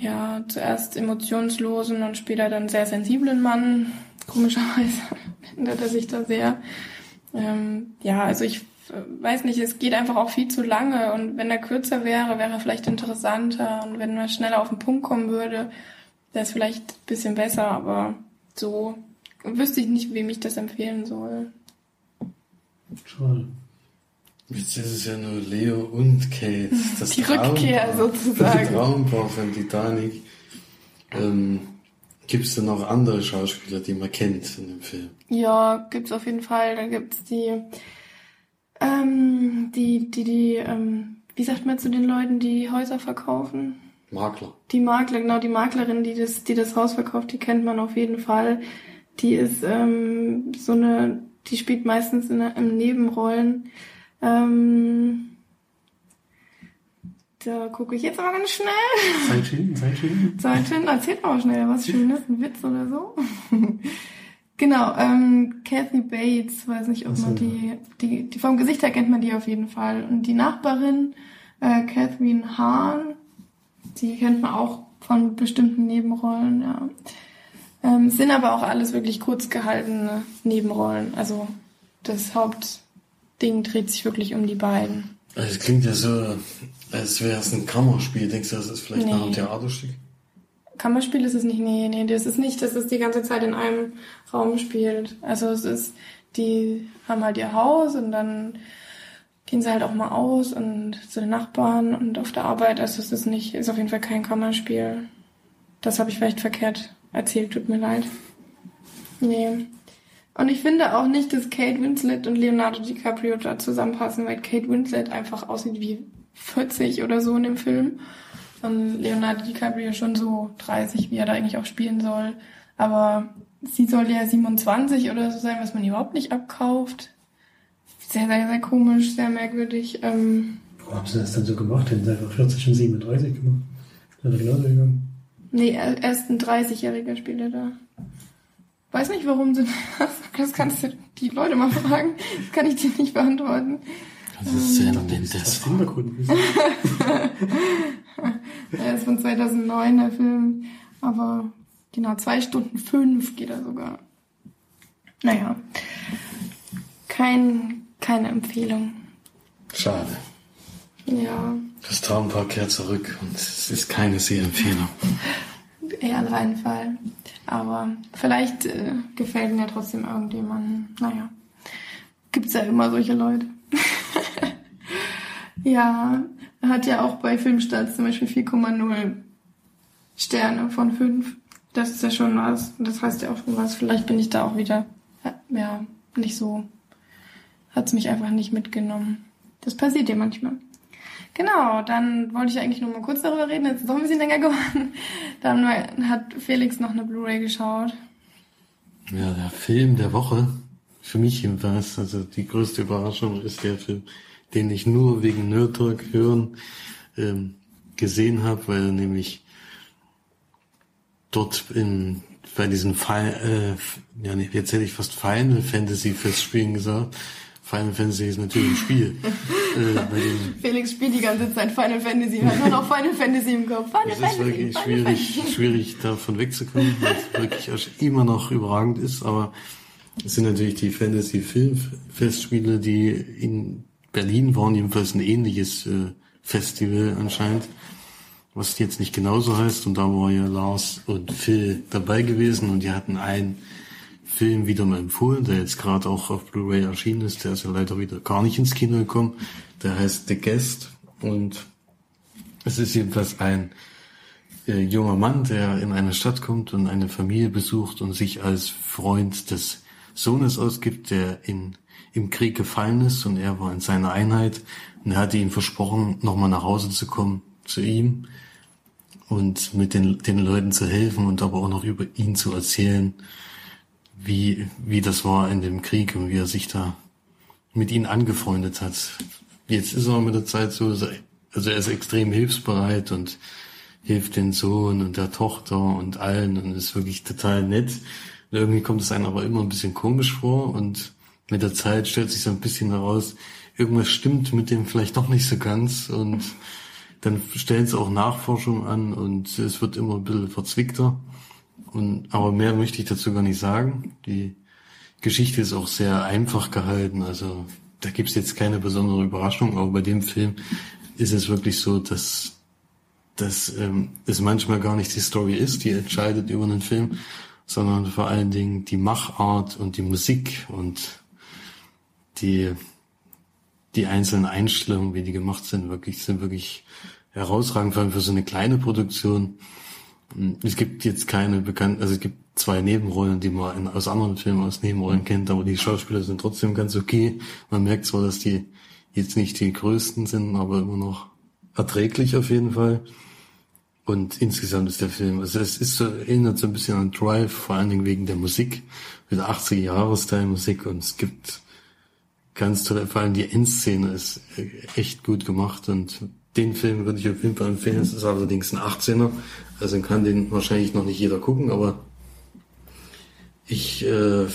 ja, zuerst emotionslosen und später dann sehr sensiblen Mann. Komischerweise ändert er sich da sehr. Ähm, ja, also ich weiß nicht, es geht einfach auch viel zu lange und wenn er kürzer wäre, wäre er vielleicht interessanter und wenn er schneller auf den Punkt kommen würde, wäre es vielleicht ein bisschen besser, aber so wüsste ich nicht, wem ich das empfehlen soll. Schade. Jetzt ist es ja nur Leo und Kate. Das Die Rückkehr Traumpaar. sozusagen. Die Traumpaar von Titanic. Ähm, Gibt es denn noch andere Schauspieler, die man kennt in dem Film? Ja, gibt's auf jeden Fall. Da gibt's die, ähm, die, die, die, ähm, wie sagt man zu den Leuten, die Häuser verkaufen? Makler. Die Makler, genau, die Maklerin, die das, die das Haus verkauft, die kennt man auf jeden Fall. Die ist ähm, so eine, die spielt meistens in, in Nebenrollen. Ähm, da gucke ich jetzt aber ganz schnell. Zeit schinden, Zeit schinden. Zeit hin, erzählt mal schnell was Schönes, ein Witz oder so. genau, ähm, Kathy Bates, weiß nicht, ob so, man die, die, die, vom Gesicht her kennt man die auf jeden Fall. Und die Nachbarin, äh, Catherine Hahn, die kennt man auch von bestimmten Nebenrollen, ja. Ähm, sind aber auch alles wirklich kurz gehaltene Nebenrollen. Also das Hauptding dreht sich wirklich um die beiden. Es klingt ja so, als wäre es ein Kammerspiel. Denkst du, das ist vielleicht Nee. nach einem Theaterstück? Kammerspiel ist es nicht, nee, nee, das ist nicht, dass es die ganze Zeit in einem Raum spielt. Also es ist, die haben halt ihr Haus und dann gehen sie halt auch mal aus und zu den Nachbarn und auf der Arbeit. Also es ist nicht, ist auf jeden Fall kein Kammerspiel. Das habe ich vielleicht verkehrt erzählt, tut mir leid. Nee. Und ich finde auch nicht, dass Kate Winslet und Leonardo DiCaprio da zusammenpassen, weil Kate Winslet einfach aussieht wie 40 oder so in dem Film. Und Leonardo DiCaprio schon so 30, wie er da eigentlich auch spielen soll. Aber sie soll ja 27 oder so sein, was man überhaupt nicht abkauft. Sehr, sehr, sehr komisch, sehr merkwürdig. Ähm, Warum haben sie das dann so gemacht? Hätten sie einfach 40 und 37 gemacht. Wäre genauso gegangen. nee, er- erst ein 30-jähriger spielt er da. Weiß nicht, warum sie das. Das kannst du die Leute mal fragen. Das kann ich dir nicht beantworten. Das ist sehr Das Mendes. Hintergrundwissen. Er ist von 2009, der Film. Aber genau, zwei Stunden fünf geht er sogar. Naja. Kein, keine Empfehlung. Schade. Ja, Das Traumpaar kehrt zurück und es ist keine Sehempfehlung. Eher ein Reinfall. Aber vielleicht äh, gefällt ihn ja trotzdem irgendjemandem. Naja. Gibt's ja immer solche Leute. ja, hat ja auch bei Filmstarts zum Beispiel 4,0 Sterne von 5. Das ist ja schon was. Das heißt ja auch schon was. Vielleicht bin ich da auch wieder, ja, nicht so. Hat's mich einfach nicht mitgenommen. Das passiert ja manchmal. Genau, dann wollte ich eigentlich nur mal kurz darüber reden. Jetzt ist es doch ein bisschen länger geworden. Dann hat Felix noch eine Blu-ray geschaut. Ja, der Film der Woche, für mich jedenfalls, also die größte Überraschung ist der Film, den ich nur wegen Talk hören ähm, gesehen habe, weil er nämlich dort in bei diesen Final, äh, ja jetzt hätte ich fast Final Fantasy Festspielen gesagt. Final Fantasy ist natürlich ein Spiel. äh, Felix spielt die ganze Zeit Final Fantasy. Hat nur noch Final Fantasy im Kopf. Final Es ist Fantasy, wirklich Final schwierig, Fantasy. schwierig davon wegzukommen, weil es wirklich immer noch überragend ist, aber es sind natürlich die Fantasy Film Festspiele, die in Berlin waren jedenfalls ein ähnliches äh, Festival anscheinend, was jetzt nicht genauso heißt und da war ja Lars und Phil dabei gewesen und die hatten einen Film wieder mal empfohlen, der jetzt gerade auch auf Blu-ray erschienen ist, der ist ja leider wieder gar nicht ins Kino gekommen, der heißt The Guest und es ist jedenfalls ein äh, junger Mann, der in eine Stadt kommt und eine Familie besucht und sich als Freund des Sohnes ausgibt, der in, im Krieg gefallen ist und er war in seiner Einheit und er hatte ihm versprochen, nochmal nach Hause zu kommen zu ihm und mit den, den Leuten zu helfen und aber auch noch über ihn zu erzählen, wie, wie das war in dem Krieg und wie er sich da mit ihnen angefreundet hat. Jetzt ist er mit der Zeit so, also er ist extrem hilfsbereit und hilft den Sohn und der Tochter und allen und ist wirklich total nett. Und irgendwie kommt es einem aber immer ein bisschen komisch vor und mit der Zeit stellt sich so ein bisschen heraus, irgendwas stimmt mit dem vielleicht doch nicht so ganz und dann stellen sie auch Nachforschung an und es wird immer ein bisschen verzwickter. Und, aber mehr möchte ich dazu gar nicht sagen. Die Geschichte ist auch sehr einfach gehalten, also da gibt's jetzt keine besondere Überraschung, aber bei dem Film ist es wirklich so, dass, dass ähm, es manchmal gar nicht die Story ist, die entscheidet über einen Film, sondern vor allen Dingen die Machart und die Musik und die, die einzelnen Einstellungen, wie die gemacht sind, wirklich, sind wirklich herausragend, vor allem für so eine kleine Produktion. Es gibt jetzt keine bekannten, also es gibt zwei Nebenrollen, die man in, aus anderen Filmen aus Nebenrollen kennt, aber die Schauspieler sind trotzdem ganz okay. Man merkt zwar, dass die jetzt nicht die größten sind, aber immer noch erträglich auf jeden Fall. Und insgesamt ist der Film, also es ist so, erinnert so ein bisschen an Drive, vor allen Dingen wegen der Musik, mit 80er Jahres Musik und es gibt ganz tolle, vor allem die Endszene ist echt gut gemacht und den Film würde ich auf jeden Fall empfehlen. Es ist allerdings ein 18er, also kann den wahrscheinlich noch nicht jeder gucken, aber ich äh,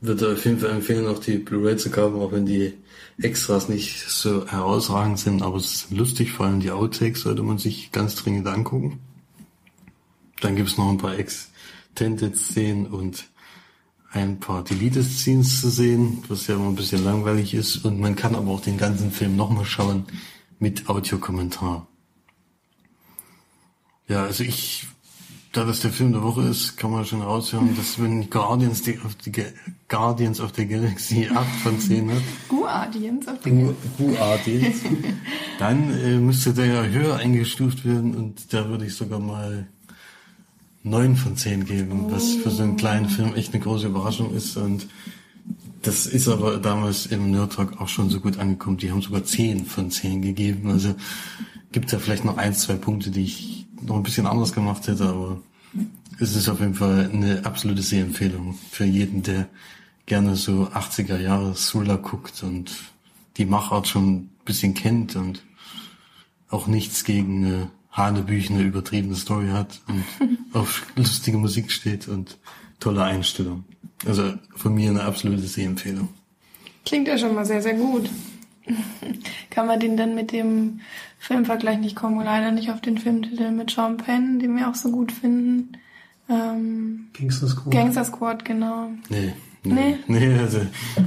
würde auf jeden Fall empfehlen, auch die Blu-ray zu kaufen, auch wenn die Extras nicht so herausragend sind, aber es ist lustig, vor allem die Outtakes sollte man sich ganz dringend angucken. Dann gibt's noch ein paar Extended-Szenen und ein paar Deleted Scenes zu sehen, was ja immer ein bisschen langweilig ist. Und man kann aber auch den ganzen Film nochmal schauen mit Audiokommentar. Ja, also ich da das der Film der Woche ist, kann man schon raushören, dass wenn Guardians, die, auf die Guardians of the Galaxy 8 von 10 hat. Guardians of the Galaxy. Guardians. dann äh, müsste der ja höher eingestuft werden und da würde ich sogar mal 9 von 10 geben, oh. was für so einen kleinen Film echt eine große Überraschung ist und das ist aber damals im Nerd Talk auch schon so gut angekommen. Die haben sogar 10 von 10 gegeben. Also gibt ja vielleicht noch ein, zwei Punkte, die ich noch ein bisschen anders gemacht hätte, aber es ist auf jeden Fall eine absolute Sehempfehlung für jeden, der gerne so 80er Jahre Thriller guckt und die Machart schon ein bisschen kennt und auch nichts gegen eine hanebüchene, übertriebene Story hat und auf lustige Musik steht und tolle Einstellung. Also von mir eine absolute Sehempfehlung. Klingt ja schon mal sehr, sehr gut. Kann man den dann mit dem Filmvergleich nicht kommen? Leider nicht auf den Filmtitel mit Sean Penn, den wir auch so gut finden. Ähm, Gangster Squad. Gangster Squad, genau. Nee. Nee. nee, also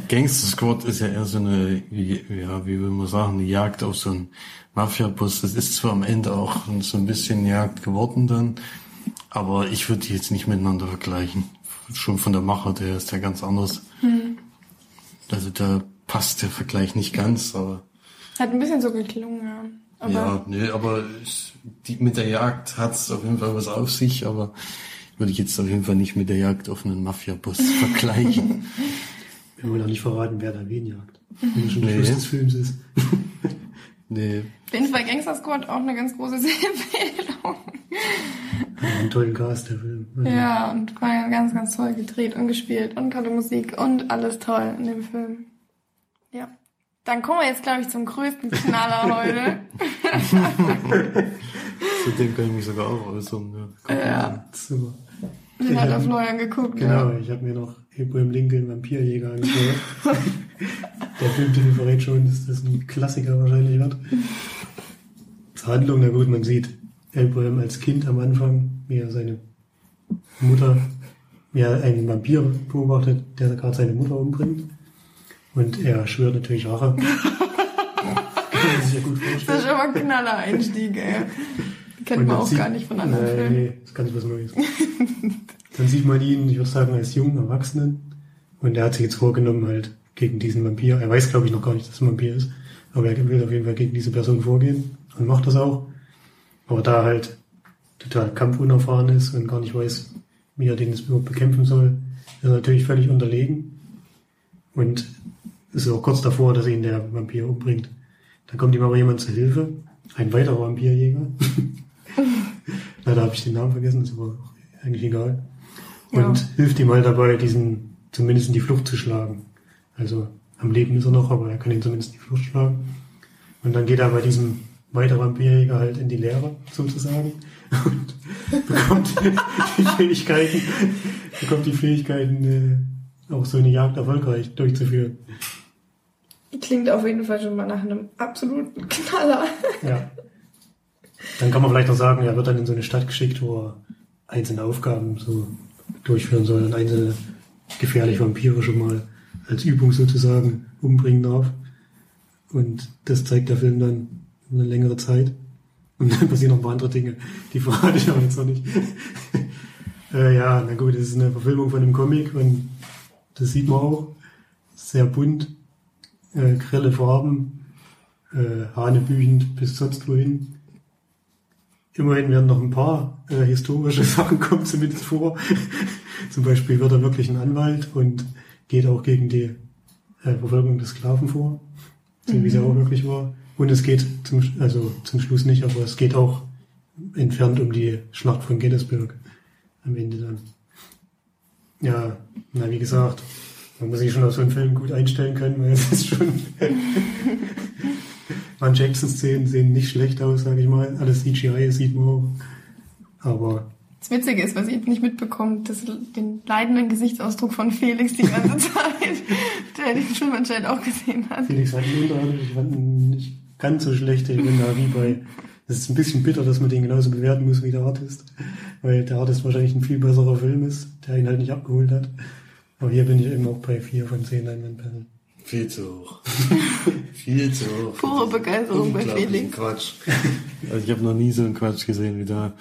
Gangster Squad ist ja eher so eine, wie, ja, wie will man sagen, eine Jagd auf so einen Mafia-Bus. Das ist zwar am Ende auch so ein bisschen Jagd geworden dann, aber ich würde die jetzt nicht miteinander vergleichen. Schon von der Macher, der ist ja ganz anders. Hm. Also da passt der Vergleich nicht ganz, aber. Hat ein bisschen so geklungen, ja. Aber ja, nee, aber die, mit der Jagd hat's auf jeden Fall was auf sich, aber würde ich jetzt auf jeden Fall nicht mit der Jagd auf einen Mafia-Boss vergleichen. Wir wollen auch nicht verraten, wer da wen jagt. Wenn schon der nee. Schluss des Films ist. Nee. Jeden Fall Gangster Squad auch eine ganz große Empfehlung. einen tollen Cast, der Film. Also ja, und war ja ganz, ganz toll gedreht und gespielt und tolle Musik und alles toll in dem Film. Ja. Dann kommen wir jetzt, glaube ich, zum größten Knaller heute. Zu dem kann ich mich sogar auch äußern. Ja, ja. super. Den hat auf Neuern geguckt. Genau, ja. ich habe mir noch Abraham Lincoln Vampirjäger angeschaut. Der Filmtitel verrät schon, dass das ein Klassiker wahrscheinlich wird. Zur Handlung, na gut, man sieht Abraham als Kind am Anfang, wie er seine Mutter, wie er einen Vampir beobachtet, der gerade seine Mutter umbringt. Und er schwört natürlich Rache. Kann man sich ja gut vorstellen. Das ist aber ein knaller Einstieg, ey. Kennt man auch gar nicht von anderen nein, Filmen. Nee, ist ganz was Neues. Dann sieht man ihn, ich würde sagen, als jungen Erwachsenen. Und er hat sich jetzt vorgenommen, halt gegen diesen Vampir. Er weiß, glaube ich, noch gar nicht, dass es ein Vampir ist. Aber er will auf jeden Fall gegen diese Person vorgehen und macht das auch. Aber da halt total kampfunerfahren ist und gar nicht weiß, wie er den jetzt überhaupt bekämpfen soll, ist er natürlich völlig unterlegen. Und ist auch kurz davor, dass ihn der Vampir umbringt. Dann kommt ihm aber jemand zur Hilfe, ein weiterer Vampirjäger. Leider habe ich den Namen vergessen, ist aber eigentlich egal. Und ja. hilft ihm halt dabei, diesen zumindest in die Flucht zu schlagen. Also am Leben ist er noch, aber er kann ihn zumindest in die Flucht schlagen. Und dann geht er bei diesem weiteren Vampirjäger halt in die Lehre, sozusagen. Und bekommt die Fähigkeiten, bekommt die Fähigkeiten, äh, auch so eine Jagd erfolgreich durchzuführen. Klingt auf jeden Fall schon mal nach einem absoluten Knaller. Ja. Dann kann man vielleicht auch sagen, er wird dann in so eine Stadt geschickt, wo er einzelne Aufgaben so durchführen soll und einzelne gefährliche Vampire schon mal als Übung sozusagen umbringen darf. Und das zeigt der Film dann eine längere Zeit. Und dann passieren noch ein paar andere Dinge. Die verrate ich aber jetzt noch nicht. äh, ja, na gut, das ist eine Verfilmung von einem Comic und das sieht man auch. Sehr bunt, äh, grelle Farben, äh, hanebüchend bis sonst wohin. Immerhin werden noch ein paar äh, historische Sachen kommen zumindest vor. Zum Beispiel wird er wirklich ein Anwalt und geht auch gegen die äh, Verfolgung des Sklaven vor, so wie es ja auch wirklich war. Und es geht zum, also zum Schluss nicht, aber es geht auch entfernt um die Schlacht von Gettysburg am Ende dann. Ja, na wie gesagt, man muss sich schon auf so einen Film gut einstellen können, weil es ist schon. Manche Action-Szenen sehen nicht schlecht aus, sage ich mal. Alles CGI sieht man auch. Aber Das Witzige ist, was ihr nicht mitbekommt, das, den leidenden Gesichtsausdruck von Felix die ganze Zeit, der den Film anscheinend auch gesehen hat. Felix hat ihn ich fand ihn nicht ganz so schlecht, ich bin da wie bei. Es ist ein bisschen bitter, dass man den genauso bewerten muss wie der Artist, weil der Artist wahrscheinlich ein viel besserer Film ist, der ihn halt nicht abgeholt hat. Aber hier bin ich eben auch bei vier von zehn Leinwandperlen. Viel zu hoch. Viel zu hoch. Pure Begeisterung bei Felix. Quatsch. Also ich habe noch nie so einen Quatsch gesehen wie da.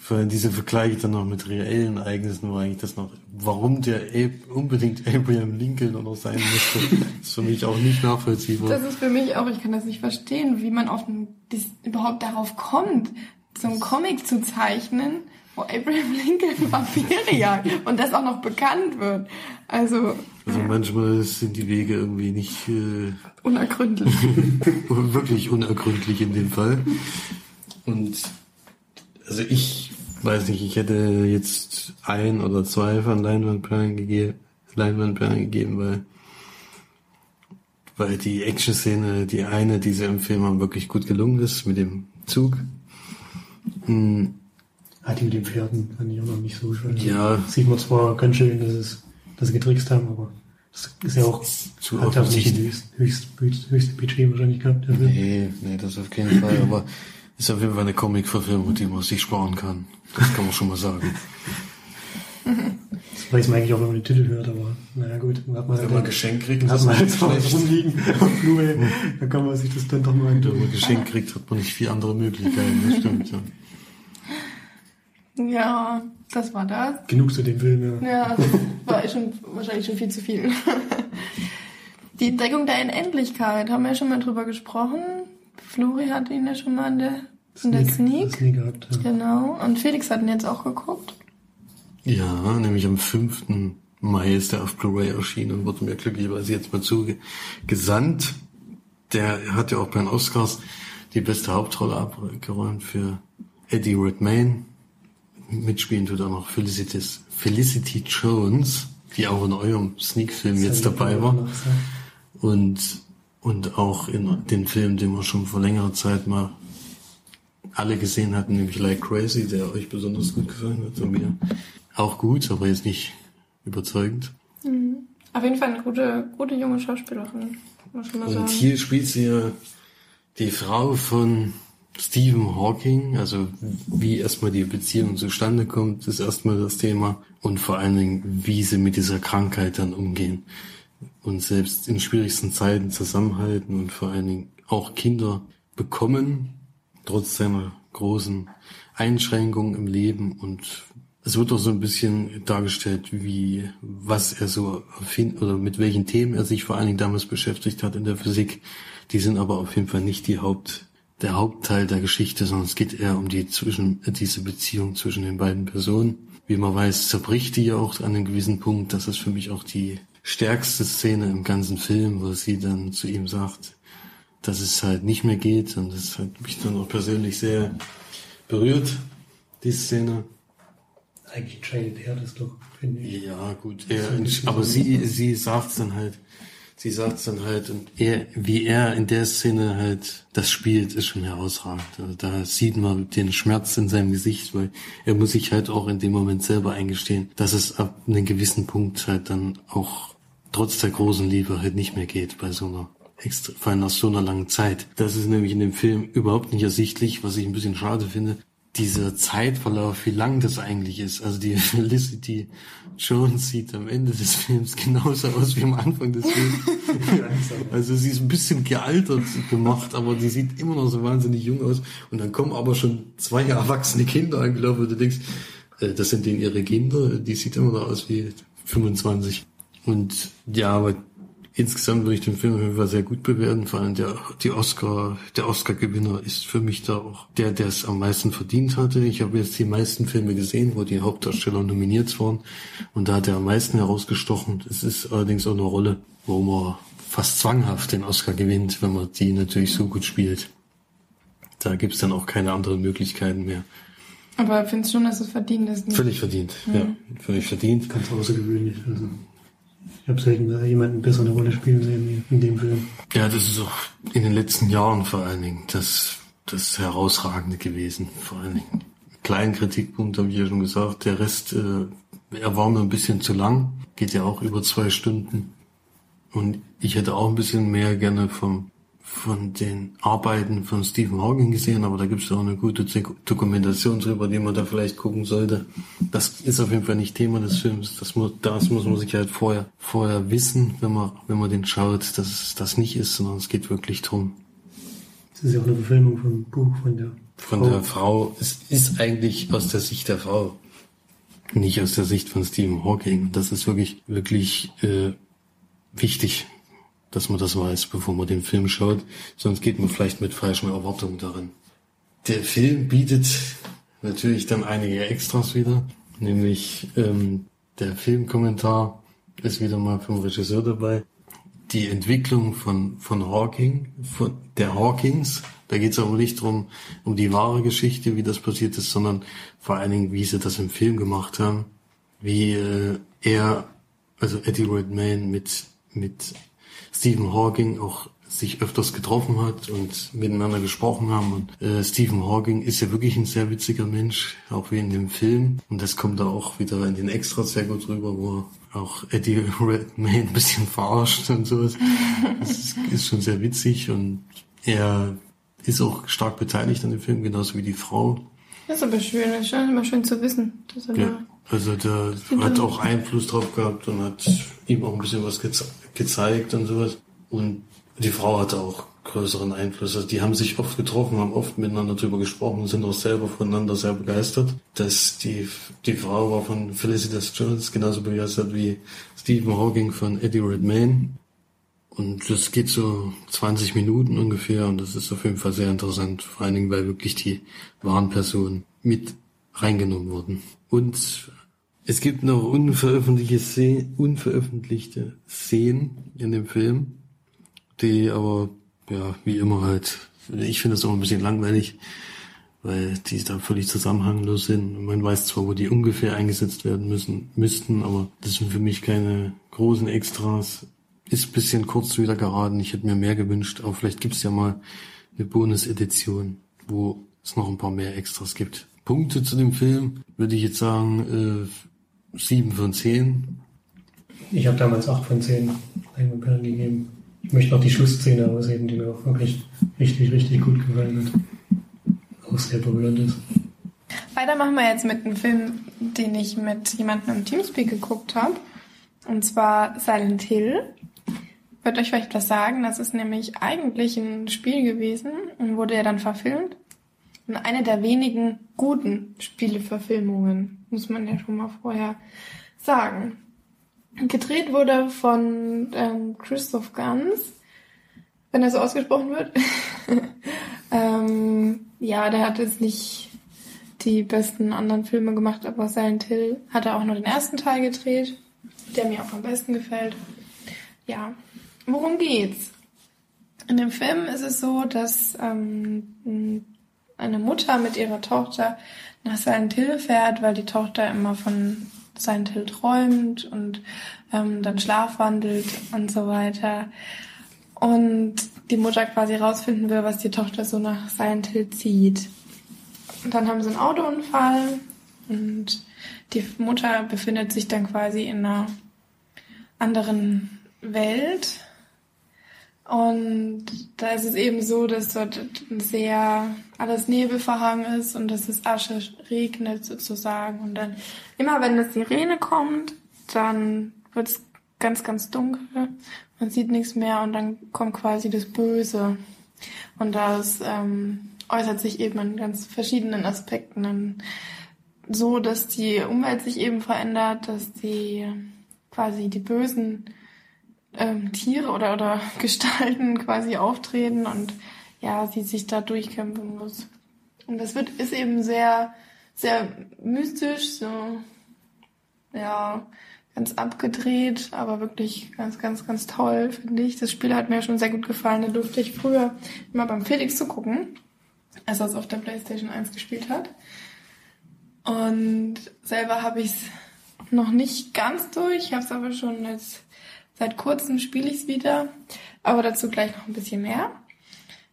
Vor allem diese Vergleiche dann noch mit reellen Ereignissen, wo eigentlich das noch, warum der Ab unbedingt Abraham Lincoln auch noch sein musste, ist für mich auch nicht nachvollziehbar. Das ist für mich auch, ich kann das nicht verstehen, wie man auf ein, das überhaupt darauf kommt, so einen Comic zu zeichnen, wo Abraham Lincoln Vampire jagt und das auch noch bekannt wird. Also, Also manchmal sind die Wege irgendwie nicht äh, unergründlich. wirklich unergründlich in dem Fall. Und also ich weiß nicht, ich hätte jetzt ein oder zwei von Leinwandperlen gegeben, Leinwandperlen gegeben, weil weil die Action-Szene, die eine, die sie im Film haben, wirklich gut gelungen ist mit dem Zug. Hm, Ah, die mit den Pferden fand ich auch noch nicht so schön. Ja. Sieht man zwar ganz schön, dass, es, dass sie getrickst haben, aber das ist ja auch, Zu hat auch nicht höchst, höchst, höchst, höchste Budget wahrscheinlich gehabt. Film. Nee, nee, das auf keinen Fall, aber ist auf jeden Fall eine Comic-Verfilmung, die man sich sparen kann. Das kann man schon mal sagen. Das weiß man eigentlich auch, wenn man den Titel hört, aber naja gut, dann hat man Wenn halt, man Geschenk kriegt, hat man das halt was rumliegen auf Blu-ray, dann kann man sich das dann doch mal Wenn antun. man Geschenk kriegt, hat man nicht viel andere Möglichkeiten, das stimmt. Ja. Ja, das war das. Genug zu dem Film, ja. Ja, das war schon, wahrscheinlich schon viel zu viel. Die Entdeckung der Unendlichkeit, haben wir ja schon mal drüber gesprochen. Flori hat ihn ja schon mal in der, in der Sneak. Nie gehabt, ja. Genau. Und Felix hat ihn jetzt auch geguckt. Ja, nämlich am 5. Mai ist der auf Blu-ray erschienen und wurde mir glücklicherweise jetzt mal zugesandt. Der hat ja auch bei den Oscars die beste Hauptrolle abgeräumt für Eddie Redmayne. Mitspielen tut auch noch Felicity, Felicity Jones, die auch in eurem Sneak-Film jetzt dabei war. Und, und auch in den Film, den wir schon vor längerer Zeit mal alle gesehen hatten, nämlich Like Crazy, der euch besonders gut gefallen hat und mir auch gut, aber jetzt nicht überzeugend. Auf jeden Fall eine gute, gute junge Schauspielerin, muss man mal sagen. Und hier spielt sie ja die Frau von Stephen Hawking, also wie erstmal die Beziehung zustande kommt, ist erstmal das Thema. Und vor allen Dingen, wie sie mit dieser Krankheit dann umgehen. Und selbst in schwierigsten Zeiten zusammenhalten und vor allen Dingen auch Kinder bekommen, trotz seiner großen Einschränkungen im Leben. Und es wird auch so ein bisschen dargestellt, wie, was er so erfindet oder mit welchen Themen er sich vor allen Dingen damals beschäftigt hat in der Physik. Die sind aber auf jeden Fall nicht die Haupt, der Hauptteil der Geschichte, sondern es geht eher um die zwischen, diese Beziehung zwischen den beiden Personen. Wie man weiß, zerbricht die ja auch an einem gewissen Punkt. Das ist für mich auch die stärkste Szene im ganzen Film, wo sie dann zu ihm sagt, dass es halt nicht mehr geht. Und das hat mich dann auch persönlich sehr berührt, die Szene. Eigentlich entscheidet er das doch, finde ich. Ja, gut. Er, aber sie, sie sagt's dann halt, sie sagt's dann halt und er, wie er in der Szene halt das spielt, ist schon herausragend. Also da sieht man den Schmerz in seinem Gesicht, weil er muss sich halt auch in dem Moment selber eingestehen, dass es ab einem gewissen Punkt halt dann auch trotz der großen Liebe halt nicht mehr geht bei so einer extra, vor allem nach so einer langen Zeit. Das ist nämlich in dem Film überhaupt nicht ersichtlich, was ich ein bisschen schade finde. Dieser Zeitverlauf, wie lang das eigentlich ist. Also die Felicity Jones sieht am Ende des Films genauso aus wie am Anfang des Films. also sie ist ein bisschen gealtert gemacht, aber die sieht immer noch so wahnsinnig jung aus. Und dann kommen aber schon zwei erwachsene Kinder angelaufen und du denkst, äh, das sind denen ihre Kinder, die sieht immer noch aus wie 25. Und ja, aber Insgesamt würde ich den Film auf jeden Fall sehr gut bewerten. Vor allem der, die Oscar, der Oscar-Gewinner ist für mich da auch der, der es am meisten verdient hatte. Ich habe jetzt die meisten Filme gesehen, wo die Hauptdarsteller nominiert waren. Und da hat er am meisten herausgestochen. Es ist allerdings auch eine Rolle, wo man fast zwanghaft den Oscar gewinnt, wenn man die natürlich so gut spielt. Da gibt's dann auch keine anderen Möglichkeiten mehr. Aber findest du schon, dass es verdient ist? Nicht? Völlig verdient, mhm. ja. Völlig verdient. Ganz außergewöhnlich. Also. Ich habe selten jemanden besser eine Rolle spielen sehen in dem Film. Ja, das ist auch in den letzten Jahren vor allen Dingen das, das Herausragende gewesen. Vor allen Dingen. Kleinen Kritikpunkt habe ich ja schon gesagt. Der Rest, äh, er war mir ein bisschen zu lang. Geht ja auch über zwei Stunden. Und ich hätte auch ein bisschen mehr gerne vom von den Arbeiten von Stephen Hawking gesehen, aber da gibt es auch eine gute Dokumentation drüber, die man da vielleicht gucken sollte. Das ist auf jeden Fall nicht Thema des Films. Das muss, das muss man sich halt vorher, vorher wissen, wenn man, wenn man den schaut, dass es das nicht ist, sondern es geht wirklich drum. Das ist ja auch eine Verfilmung vom Buch von der Von Frau. der Frau. Es ist eigentlich aus der Sicht der Frau. Nicht aus der Sicht von Stephen Hawking. Das ist wirklich, wirklich äh, wichtig dass man das weiß, bevor man den Film schaut. Sonst geht man vielleicht mit falschen Erwartungen darin. Der Film bietet natürlich dann einige Extras wieder, nämlich ähm, der Filmkommentar ist wieder mal vom Regisseur dabei. Die Entwicklung von, von Hawking, von der Hawkings, da geht es aber nicht drum um die wahre Geschichte, wie das passiert ist, sondern vor allen Dingen, wie sie das im Film gemacht haben, wie äh, er, also Eddie Redmayne mit, mit Stephen Hawking auch sich öfters getroffen hat und miteinander gesprochen haben. Und äh, Stephen Hawking ist ja wirklich ein sehr witziger Mensch, auch wie in dem Film. Und das kommt da auch wieder in den Extras sehr gut rüber, wo auch Eddie Redmayne ein bisschen verarscht und sowas. Das ist, ist schon sehr witzig und er ist auch stark beteiligt an dem Film, genauso wie die Frau. Das ist aber schön, das ist schon immer schön zu wissen. Dass er ja, also der hat auch Einfluss drauf gehabt und hat ihm auch ein bisschen was geze gezeigt und sowas. Und die Frau hatte auch größeren Einfluss. Also die haben sich oft getroffen, haben oft miteinander drüber gesprochen und sind auch selber voneinander sehr begeistert. Dass die, die Frau war von Felicitas Jones genauso begeistert wie Stephen Hawking von Eddie Redmayne. Und das geht so 20 Minuten ungefähr und das ist auf jeden Fall sehr interessant, vor allen Dingen, weil wirklich die wahren Personen mit reingenommen wurden. Und es gibt noch unveröffentlichte, Szenen, unveröffentlichte Szenen in dem Film, die aber, ja, wie immer halt, ich finde das auch ein bisschen langweilig, weil die da völlig zusammenhanglos sind. Man weiß zwar, wo die ungefähr eingesetzt werden müssen, müssten, aber das sind für mich keine großen Extras. Ist bisschen kurz wieder geraten. Ich hätte mir mehr gewünscht, aber vielleicht gibt's ja mal eine Bonus-Edition, wo es noch ein paar mehr Extras gibt. Punkte zu dem Film würde ich jetzt sagen, äh, sieben von zehn. Ich habe damals acht von zehn Einmalperlen gegeben. Ich möchte noch die Schlussszene ausheben, die mir auch wirklich richtig, richtig gut gefallen hat. Auch sehr berührend ist. Weiter machen wir jetzt mit einem Film, den ich mit jemandem im Teamspeak geguckt habe. Und zwar Silent Hill. Wird euch vielleicht was sagen? Das ist nämlich eigentlich ein Spiel gewesen und wurde ja dann verfilmt. Und eine der wenigen guten Spieleverfilmungen, muss man ja schon mal vorher sagen. Gedreht wurde von ähm, Christoph Gans, wenn er so ausgesprochen wird. ähm, ja, der hat jetzt nicht die besten anderen Filme gemacht, aber Silent Hill hat er auch nur den ersten Teil gedreht, der mir auch am besten gefällt. Ja, worum geht's? In dem Film ist es so, dass ähm, eine Mutter mit ihrer Tochter nach Silent Hill fährt, weil die Tochter immer von Silent Hill träumt und ähm, dann schlafwandelt und so weiter. Und die Mutter quasi rausfinden will, was die Tochter so nach Silent Hill zieht. Und dann haben sie einen Autounfall und die Mutter befindet sich dann quasi in einer anderen Welt Und da ist es eben so, dass dort sehr alles nebelverhangen ist und dass es Asche regnet sozusagen. Und dann immer wenn eine Sirene kommt, dann wird es ganz, ganz dunkel. Man sieht nichts mehr und dann kommt quasi das Böse. Und das ähm, äußert sich eben in ganz verschiedenen Aspekten. In, so, dass die Umwelt sich eben verändert, dass die quasi die bösen ähm, Tiere oder, oder Gestalten quasi auftreten und ja, sie sich da durchkämpfen muss. Und das wird, ist eben sehr, sehr mystisch, so, ja, ganz abgedreht, aber wirklich ganz, ganz, ganz toll, finde ich. Das Spiel hat mir schon sehr gut gefallen. Da durfte ich früher immer beim Felix zu gucken, als er es auf der Playstation 1 gespielt hat. Und selber habe ich es noch nicht ganz durch, ich habe es aber schon jetzt Seit kurzem spiele ich es wieder, aber dazu gleich noch ein bisschen mehr.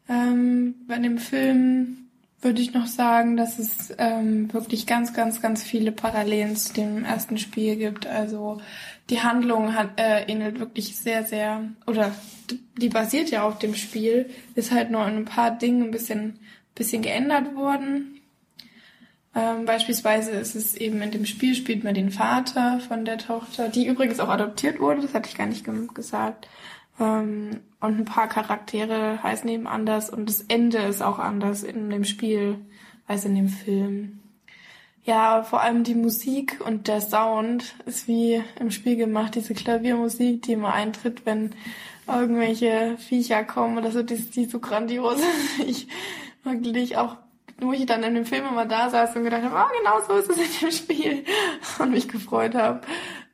Ähm, bei dem Film würde ich noch sagen, dass es ähm, wirklich ganz, ganz, ganz viele Parallelen zu dem ersten Spiel gibt. Also die Handlung hat, äh, ähnelt wirklich sehr, sehr, oder die basiert ja auf dem Spiel, ist halt nur in ein paar Dingen ein bisschen, bisschen geändert worden. Ähm, beispielsweise ist es eben in dem Spiel spielt man den Vater von der Tochter, die übrigens auch adoptiert wurde, das hatte ich gar nicht gesagt. Ähm, und ein paar Charaktere heißen eben anders und das Ende ist auch anders in dem Spiel als in dem Film. Ja, vor allem die Musik und der Sound ist wie im Spiel gemacht, diese Klaviermusik, die immer eintritt, wenn irgendwelche Viecher kommen oder so, die, die so grandios ist. Ich wirklich auch wo ich dann in dem Film immer da saß und gedacht habe, oh, genau so ist es in dem Spiel und mich gefreut habe.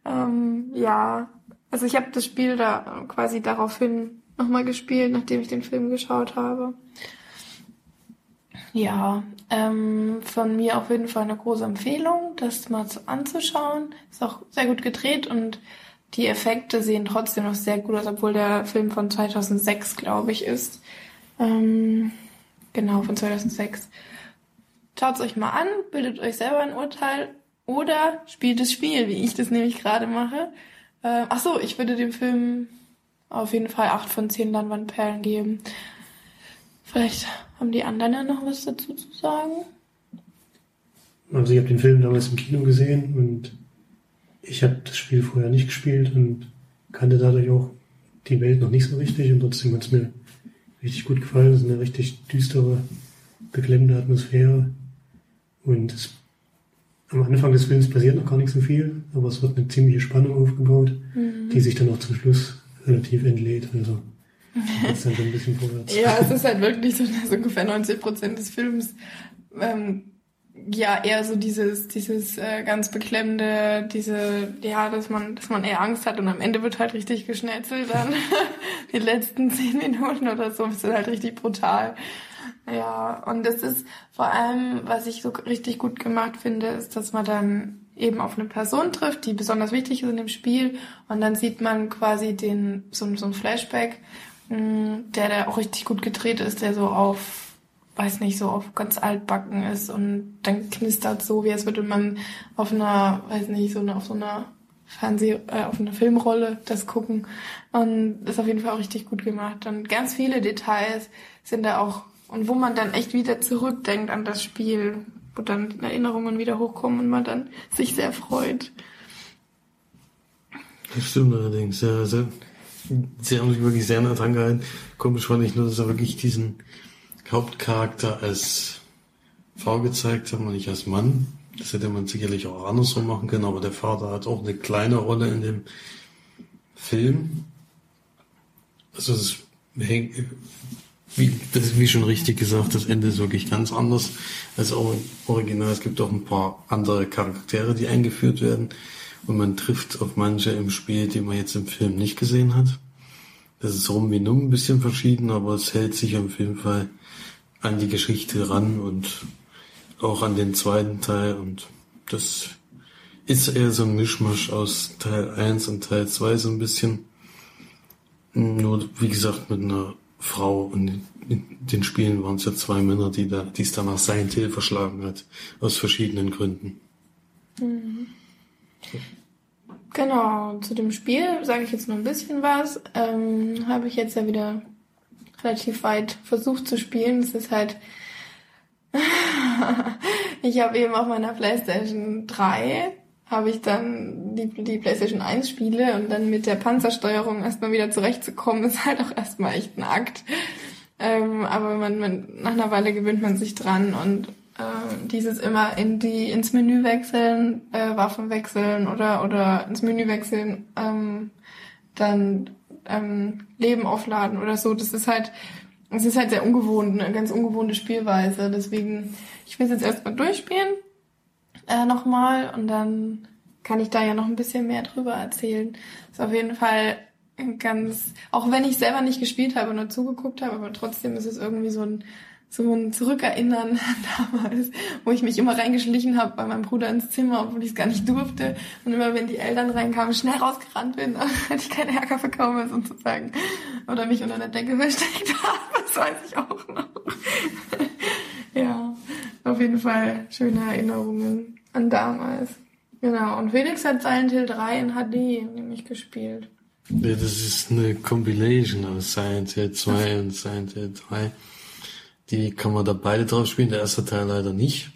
Ähm, ja, also ich habe das Spiel da quasi daraufhin nochmal gespielt, nachdem ich den Film geschaut habe. Ja, ähm, von mir auf jeden Fall eine große Empfehlung, das mal zu, anzuschauen. Ist auch sehr gut gedreht und die Effekte sehen trotzdem noch sehr gut aus, obwohl der Film von 2006, glaube ich, ist. Ähm, genau, von 2006. Schaut euch mal an, bildet euch selber ein Urteil oder spielt das Spiel, wie ich das nämlich gerade mache. Äh, ach so, ich würde dem Film auf jeden Fall acht von zehn Leinwandperlen geben. Vielleicht haben die anderen ja noch was dazu zu sagen. Also ich habe den Film damals im Kino gesehen und ich habe das Spiel vorher nicht gespielt und kannte dadurch auch die Welt noch nicht so richtig und trotzdem hat es mir richtig gut gefallen. Es ist eine richtig düstere, beklemmende Atmosphäre. Und es, am Anfang des Films passiert noch gar nicht so viel, aber es wird eine ziemliche Spannung aufgebaut, mhm. die sich dann auch zum Schluss relativ entlädt. Also geht's dann so ein bisschen vorwärts. ja, es ist halt wirklich so, dass ungefähr 90 Prozent des Films ähm, ja eher so dieses dieses äh, ganz beklemmende diese ja dass man dass man eher Angst hat und am Ende wird halt richtig geschnetzelt dann die letzten zehn Minuten oder so ist halt richtig brutal ja, und das ist vor allem, was ich so richtig gut gemacht finde, ist, dass man dann eben auf eine Person trifft, die besonders wichtig ist in dem Spiel. Und dann sieht man quasi den, so, so ein Flashback, mm, der da auch richtig gut gedreht ist, der so auf, weiß nicht, so auf ganz altbacken ist und dann knistert so, wie als würde man auf einer, weiß nicht, so eine, auf so einer Fernseh, äh, auf einer Filmrolle das gucken. Und ist auf jeden Fall auch richtig gut gemacht. Und ganz viele Details sind da auch und wo man dann echt wieder zurückdenkt an das Spiel, wo dann Erinnerungen wieder hochkommen und man dann sich sehr freut. Das stimmt allerdings, ja. Also, sie haben sich wirklich sehr nah dran gehalten. Komisch fand ich nur, dass er wirklich diesen Hauptcharakter als Frau gezeigt haben und nicht als Mann. Das hätte man sicherlich auch andersrum machen können, aber der Vater hat auch eine kleine Rolle in dem Film. Also es wie, das wie schon richtig gesagt, das Ende ist wirklich ganz anders als Original. Es gibt auch ein paar andere Charaktere, die eingeführt werden. Und man trifft auf manche im Spiel, die man jetzt im Film nicht gesehen hat. Das ist rum wie nun ein bisschen verschieden, aber es hält sich auf jeden Fall an die Geschichte ran und auch an den zweiten Teil. Und das ist eher so ein Mischmasch aus Teil 1 und Teil 2 so ein bisschen. Nur, wie gesagt, mit einer Frau und in den Spielen waren es ja zwei Männer, die da, die es danach Silent Hill verschlagen hat, aus verschiedenen Gründen. Mhm. Genau, zu dem Spiel sage ich jetzt nur ein bisschen was. Ähm, Habe ich jetzt ja wieder relativ weit versucht zu spielen. Es ist halt ich habe eben auf meiner PlayStation 3 habe ich dann die, die PlayStation 1 Spiele und dann mit der Panzersteuerung erstmal wieder zurechtzukommen, ist halt auch erstmal echt ein Akt. Ähm, aber man, man, nach einer Weile gewöhnt man sich dran und äh, dieses immer in die ins Menü wechseln, äh, Waffen wechseln oder oder ins Menü wechseln, ähm, dann ähm, Leben aufladen oder so. Das ist halt es ist halt sehr ungewohnt, eine ganz ungewohnte Spielweise. Deswegen, ich will es jetzt erstmal durchspielen, äh, nochmal, und dann kann ich da ja noch ein bisschen mehr drüber erzählen. Ist auf jeden Fall ganz, auch wenn ich selber nicht gespielt habe, nur zugeguckt habe, aber trotzdem ist es irgendwie so ein so ein Zurückerinnern damals, wo ich mich immer reingeschlichen habe bei meinem Bruder ins Zimmer, obwohl ich es gar nicht durfte. Und immer wenn die Eltern reinkamen, schnell rausgerannt bin, damit ich keine Ärger bekomme sozusagen. Oder mich unter der Decke versteckt habe, das weiß ich auch noch. ja, auf jeden Fall schöne Erinnerungen an damals. Genau, und Felix hat Silent Hill 3 in HD nämlich gespielt. Ja, das ist eine Compilation aus Silent Hill 2 und Silent Hill 3. Die kann man da beide drauf spielen, der erste Teil leider nicht.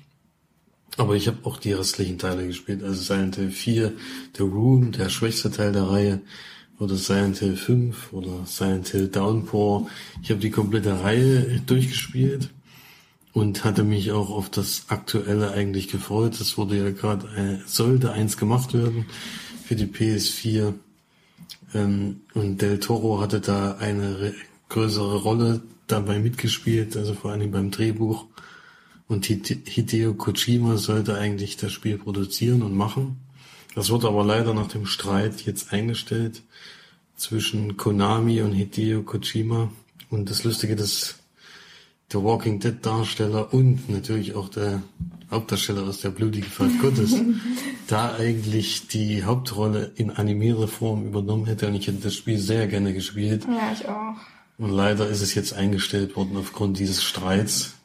Aber ich habe auch die restlichen Teile gespielt. Also Silent Hill 4, The Room, der schwächste Teil der Reihe, oder Silent Hill 5 oder Silent Hill Downpour. Ich habe die komplette Reihe durchgespielt und hatte mich auch auf das aktuelle eigentlich gefreut. Es wurde ja gerade, äh, sollte eins gemacht werden für die PS4. Ähm, und Del Toro hatte da eine größere Rolle dabei mitgespielt, also vor allem beim Drehbuch. Und Hideo Kojima sollte eigentlich das Spiel produzieren und machen. Das wurde aber leider nach dem Streit jetzt eingestellt zwischen Konami und Hideo Kojima. Und das Lustige, dass der Walking Dead Darsteller und natürlich auch der Hauptdarsteller aus der blutige Fall Gottes da eigentlich die Hauptrolle in animierter Form übernommen hätte. Und ich hätte das Spiel sehr gerne gespielt. Ja, ich auch. Und leider ist es jetzt eingestellt worden aufgrund dieses Streits.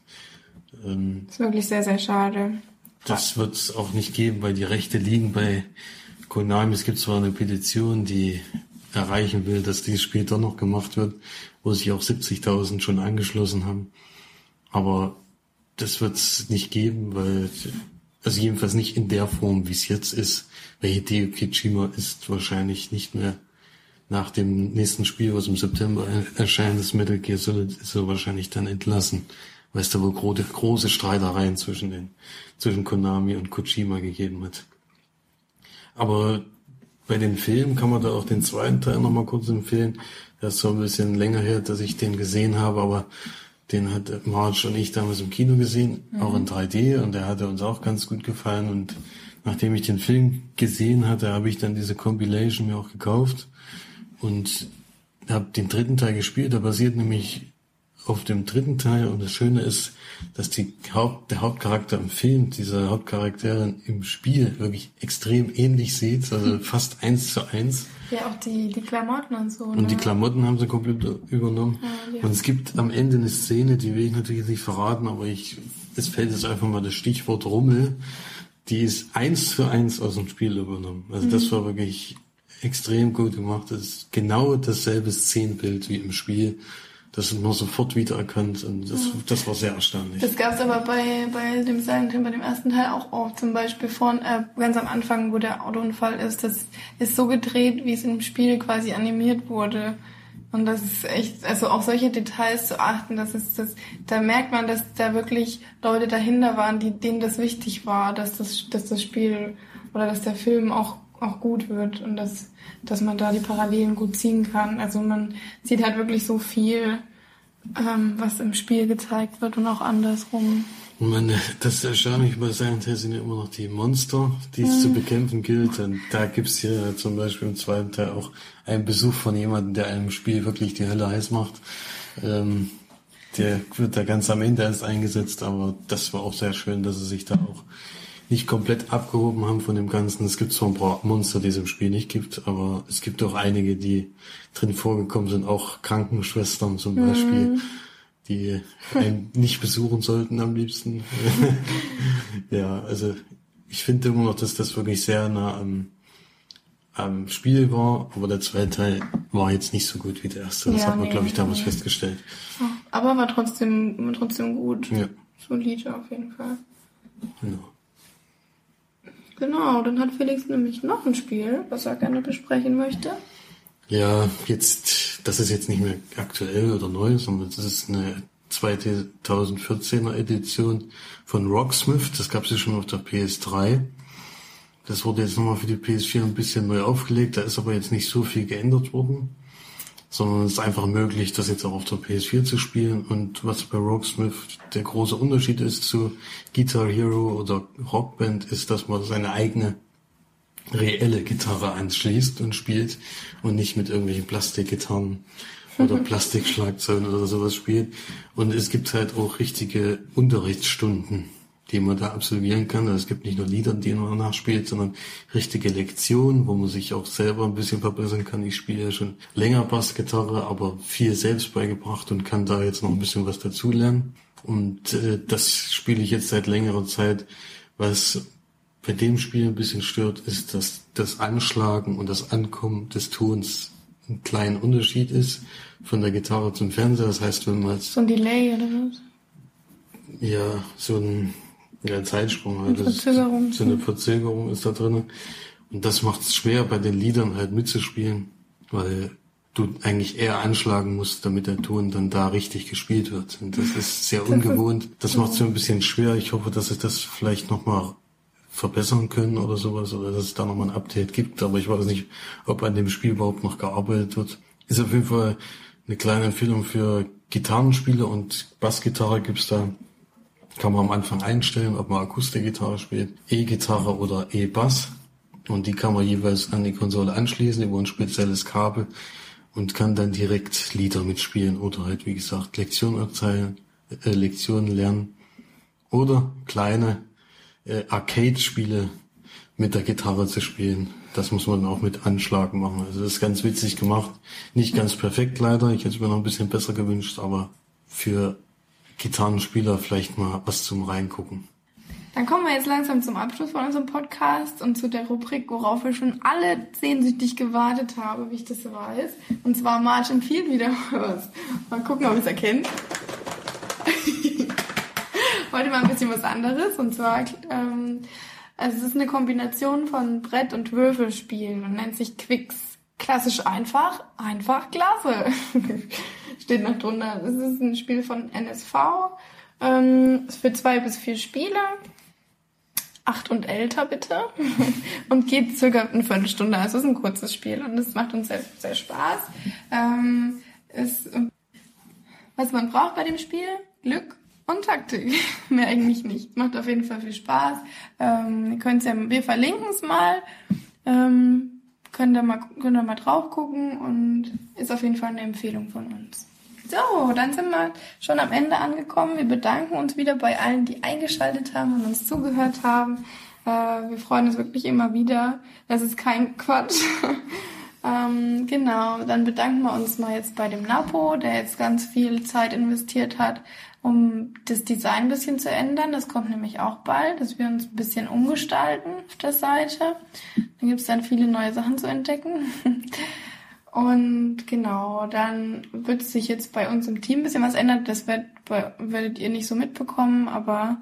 Ähm, das ist wirklich sehr, sehr schade. Das wird es auch nicht geben, weil die Rechte liegen bei Konami. Es gibt zwar eine Petition, die erreichen will, dass dies später noch gemacht wird, wo sich auch 70.000 schon angeschlossen haben. Aber das wird es nicht geben, weil, also jedenfalls nicht in der Form, wie es jetzt ist. Weil Hideo Kojima ist wahrscheinlich nicht mehr nach dem nächsten Spiel, was im September erscheint, das Metal Gear Solid, ist er wahrscheinlich dann entlassen, weil es da wohl große, große Streitereien zwischen den, zwischen Konami und Kojima gegeben hat. Aber bei den Filmen kann man da auch den zweiten Teil nochmal kurz empfehlen. Das ist so ein bisschen länger her, dass ich den gesehen habe, aber den hat Marge und ich damals im Kino gesehen, mhm. auch in 3D und der hatte uns auch ganz gut gefallen und nachdem ich den Film gesehen hatte, habe ich dann diese Compilation mir auch gekauft und habe den dritten Teil gespielt. Der basiert nämlich auf dem dritten Teil und das Schöne ist, dass die Haupt, der Hauptcharakter im Film dieser Hauptcharakterin im Spiel wirklich extrem ähnlich sieht, also fast eins zu eins. Ja, auch die, die Klamotten und so. Und ne? die Klamotten haben sie komplett übernommen. Ja, und es gibt am Ende eine Szene, die will ich natürlich nicht verraten, aber ich, es fällt jetzt einfach mal das Stichwort Rummel. Die ist eins zu eins aus dem Spiel übernommen. Also mhm. das war wirklich extrem gut gemacht. Das ist genau dasselbe Szenenbild wie im Spiel. Das ist man sofort wiedererkannt und das, das war sehr erstaunlich. Das gab es aber bei, bei dem Silent bei dem ersten Teil auch oft. Zum Beispiel von äh, ganz am Anfang, wo der Autounfall ist, das ist so gedreht, wie es im Spiel quasi animiert wurde. Und das ist echt, also auch solche Details zu achten, das ist das, da merkt man, dass da wirklich Leute dahinter waren, die, denen das wichtig war, dass das, dass das Spiel oder dass der Film auch auch gut wird und dass, dass man da die Parallelen gut ziehen kann. Also man sieht halt wirklich so viel, ähm, was im Spiel gezeigt wird und auch andersrum. Meine, das Erstaunliche bei Silent Hill sind ja immer noch die Monster, die es mhm. zu bekämpfen gilt. Und da gibt's hier zum Beispiel im zweiten Teil auch einen Besuch von jemandem, der einem Spiel wirklich die Hölle heiß macht. Ähm, der wird da ganz am Ende erst eingesetzt, aber das war auch sehr schön, dass es sich da auch nicht komplett abgehoben haben von dem Ganzen. Es gibt zwar ein paar Monster, die es im Spiel nicht gibt, aber es gibt auch einige, die drin vorgekommen sind, auch Krankenschwestern zum mhm. Beispiel, die einen nicht besuchen sollten am liebsten. ja, also ich finde immer noch, dass das wirklich sehr nah am, am Spiel war, aber der zweite Teil war jetzt nicht so gut wie der erste. Das Ja, hat man, nee, glaube ich, damals nee. festgestellt. Aber war trotzdem, war trotzdem gut. Ja, Solide auf jeden Fall. genau. Genau, dann hat Felix nämlich noch ein Spiel, was er gerne besprechen möchte. Ja, jetzt, das ist jetzt nicht mehr aktuell oder neu, sondern das ist eine 2014er Edition von Rocksmith. Das gab es ja schon auf der PS3. Das wurde jetzt nochmal für die PS4 ein bisschen neu aufgelegt. Da ist aber jetzt nicht so viel geändert worden, sondern es ist einfach möglich, das jetzt auch auf der PS4 zu spielen. Und was bei Rocksmith der große Unterschied ist zu Guitar Hero oder Rockband, ist, dass man seine eigene reelle Gitarre anschließt und spielt und nicht mit irgendwelchen Plastikgitarren oder Plastikschlagzeugen oder sowas spielt. Und es gibt halt auch richtige Unterrichtsstunden, die man da absolvieren kann. Also es gibt nicht nur Lieder, die man nachspielt, sondern richtige Lektionen, wo man sich auch selber ein bisschen verbessern kann. Ich spiele ja schon länger Bassgitarre, aber viel selbst beigebracht und kann da jetzt noch ein bisschen was dazulernen. Und äh, das spiele ich jetzt seit längerer Zeit, was bei dem Spiel ein bisschen stört, ist, dass das Anschlagen und das Ankommen des Tons ein kleiner Unterschied ist von der Gitarre zum Fernseher. Das heißt, wenn man jetzt, So ein Delay oder was? ja, so ein, ja, ein Zeitsprung halt, Eine das ist- Verzögerung. so eine Verzögerung ist da drin. Und das macht es schwer, bei den Liedern halt mitzuspielen, weil du eigentlich eher anschlagen musst, damit der Ton dann da richtig gespielt wird. Und das ist sehr ungewohnt. Das macht es mir ein bisschen schwer. Ich hoffe, dass sie das vielleicht nochmal verbessern können oder sowas oder dass es da nochmal ein Update gibt. Aber ich weiß nicht, ob an dem Spiel überhaupt noch gearbeitet wird. Ist auf jeden Fall eine kleine Empfehlung für Gitarrenspieler und Bassgitarre gibt's da. Kann man am Anfang einstellen, ob man Akustikgitarre spielt, E-Gitarre oder E-Bass. Und die kann man jeweils an die Konsole anschließen über ein spezielles Kabel und kann dann direkt Lieder mitspielen oder halt, wie gesagt, Lektionen erteilen, äh, Lektionen lernen oder kleine äh, Arcade-Spiele mit der Gitarre zu spielen. Das muss man auch mit Anschlagen machen. Also das ist ganz witzig gemacht. Nicht ganz perfekt leider. Ich hätte es mir noch ein bisschen besser gewünscht, aber für Gitarrenspieler vielleicht mal was zum Reingucken. Dann kommen wir jetzt langsam zum Abschluss von unserem Podcast und zu der Rubrik, worauf wir schon alle sehnsüchtig gewartet haben, wie ich das weiß. Und zwar Margin Field wieder was. Mal gucken, ob ihr es erkennt. Heute mal ein bisschen was anderes. Und zwar, ähm, also es ist eine Kombination von Brett- und Würfelspielen und nennt sich Quicks. Klassisch einfach, einfach klasse. Steht noch drunter. Es ist ein Spiel von NSV. Ähm, für zwei bis vier Spieler acht und älter bitte und geht circa eine Viertelstunde. Also es ist ein kurzes Spiel und es macht uns sehr, sehr Spaß. Ähm, ist, was man braucht bei dem Spiel? Glück und Taktik. Mehr eigentlich nicht. Macht auf jeden Fall viel Spaß. Ähm, ihr wir verlinken es mal. Ähm, könnt ihr mal, könnt ihr mal drauf gucken und ist auf jeden Fall eine Empfehlung von uns. So, dann sind wir schon am Ende angekommen. Wir bedanken uns wieder bei allen, die eingeschaltet haben und uns zugehört haben. Äh, wir freuen uns wirklich immer wieder. Das ist kein Quatsch. ähm, genau, dann bedanken wir uns mal jetzt bei dem Napo, der jetzt ganz viel Zeit investiert hat, um das Design ein bisschen zu ändern. Das kommt nämlich auch bald, dass wir uns ein bisschen umgestalten auf der Seite. Dann gibt es dann viele neue Sachen zu entdecken. Und genau, dann wird sich jetzt bei uns im Team ein bisschen was ändern. Das wird, werdet ihr nicht so mitbekommen, aber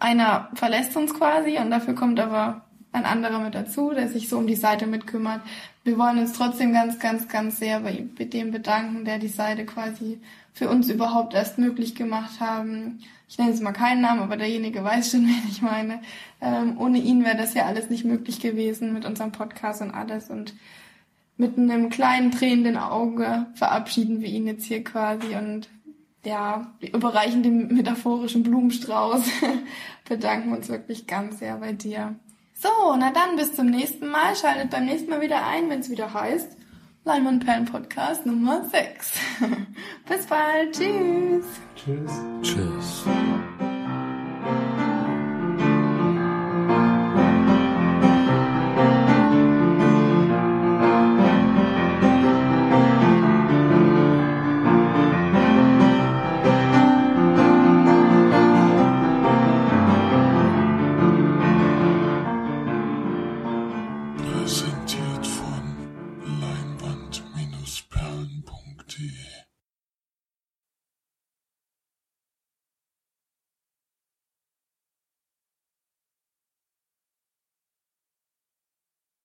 einer verlässt uns quasi und dafür kommt aber ein anderer mit dazu, der sich so um die Seite mitkümmert. Wir wollen uns trotzdem ganz, ganz, ganz sehr bei dem bedanken, der die Seite quasi für uns überhaupt erst möglich gemacht haben. Ich nenne jetzt mal keinen Namen, aber derjenige weiß schon, wen ich meine. Ähm, ohne ihn wäre das ja alles nicht möglich gewesen mit unserem Podcast und alles und mit einem kleinen tränenden Auge verabschieden wir ihn jetzt hier quasi und ja, wir überreichen den metaphorischen Blumenstrauß, bedanken uns wirklich ganz sehr bei dir. So, na dann bis zum nächsten Mal. Schaltet beim nächsten Mal wieder ein, wenn es wieder heißt Leinwand Perlen Podcast Nummer 6. bis bald. Tschüss. Tschüss. Tschüss.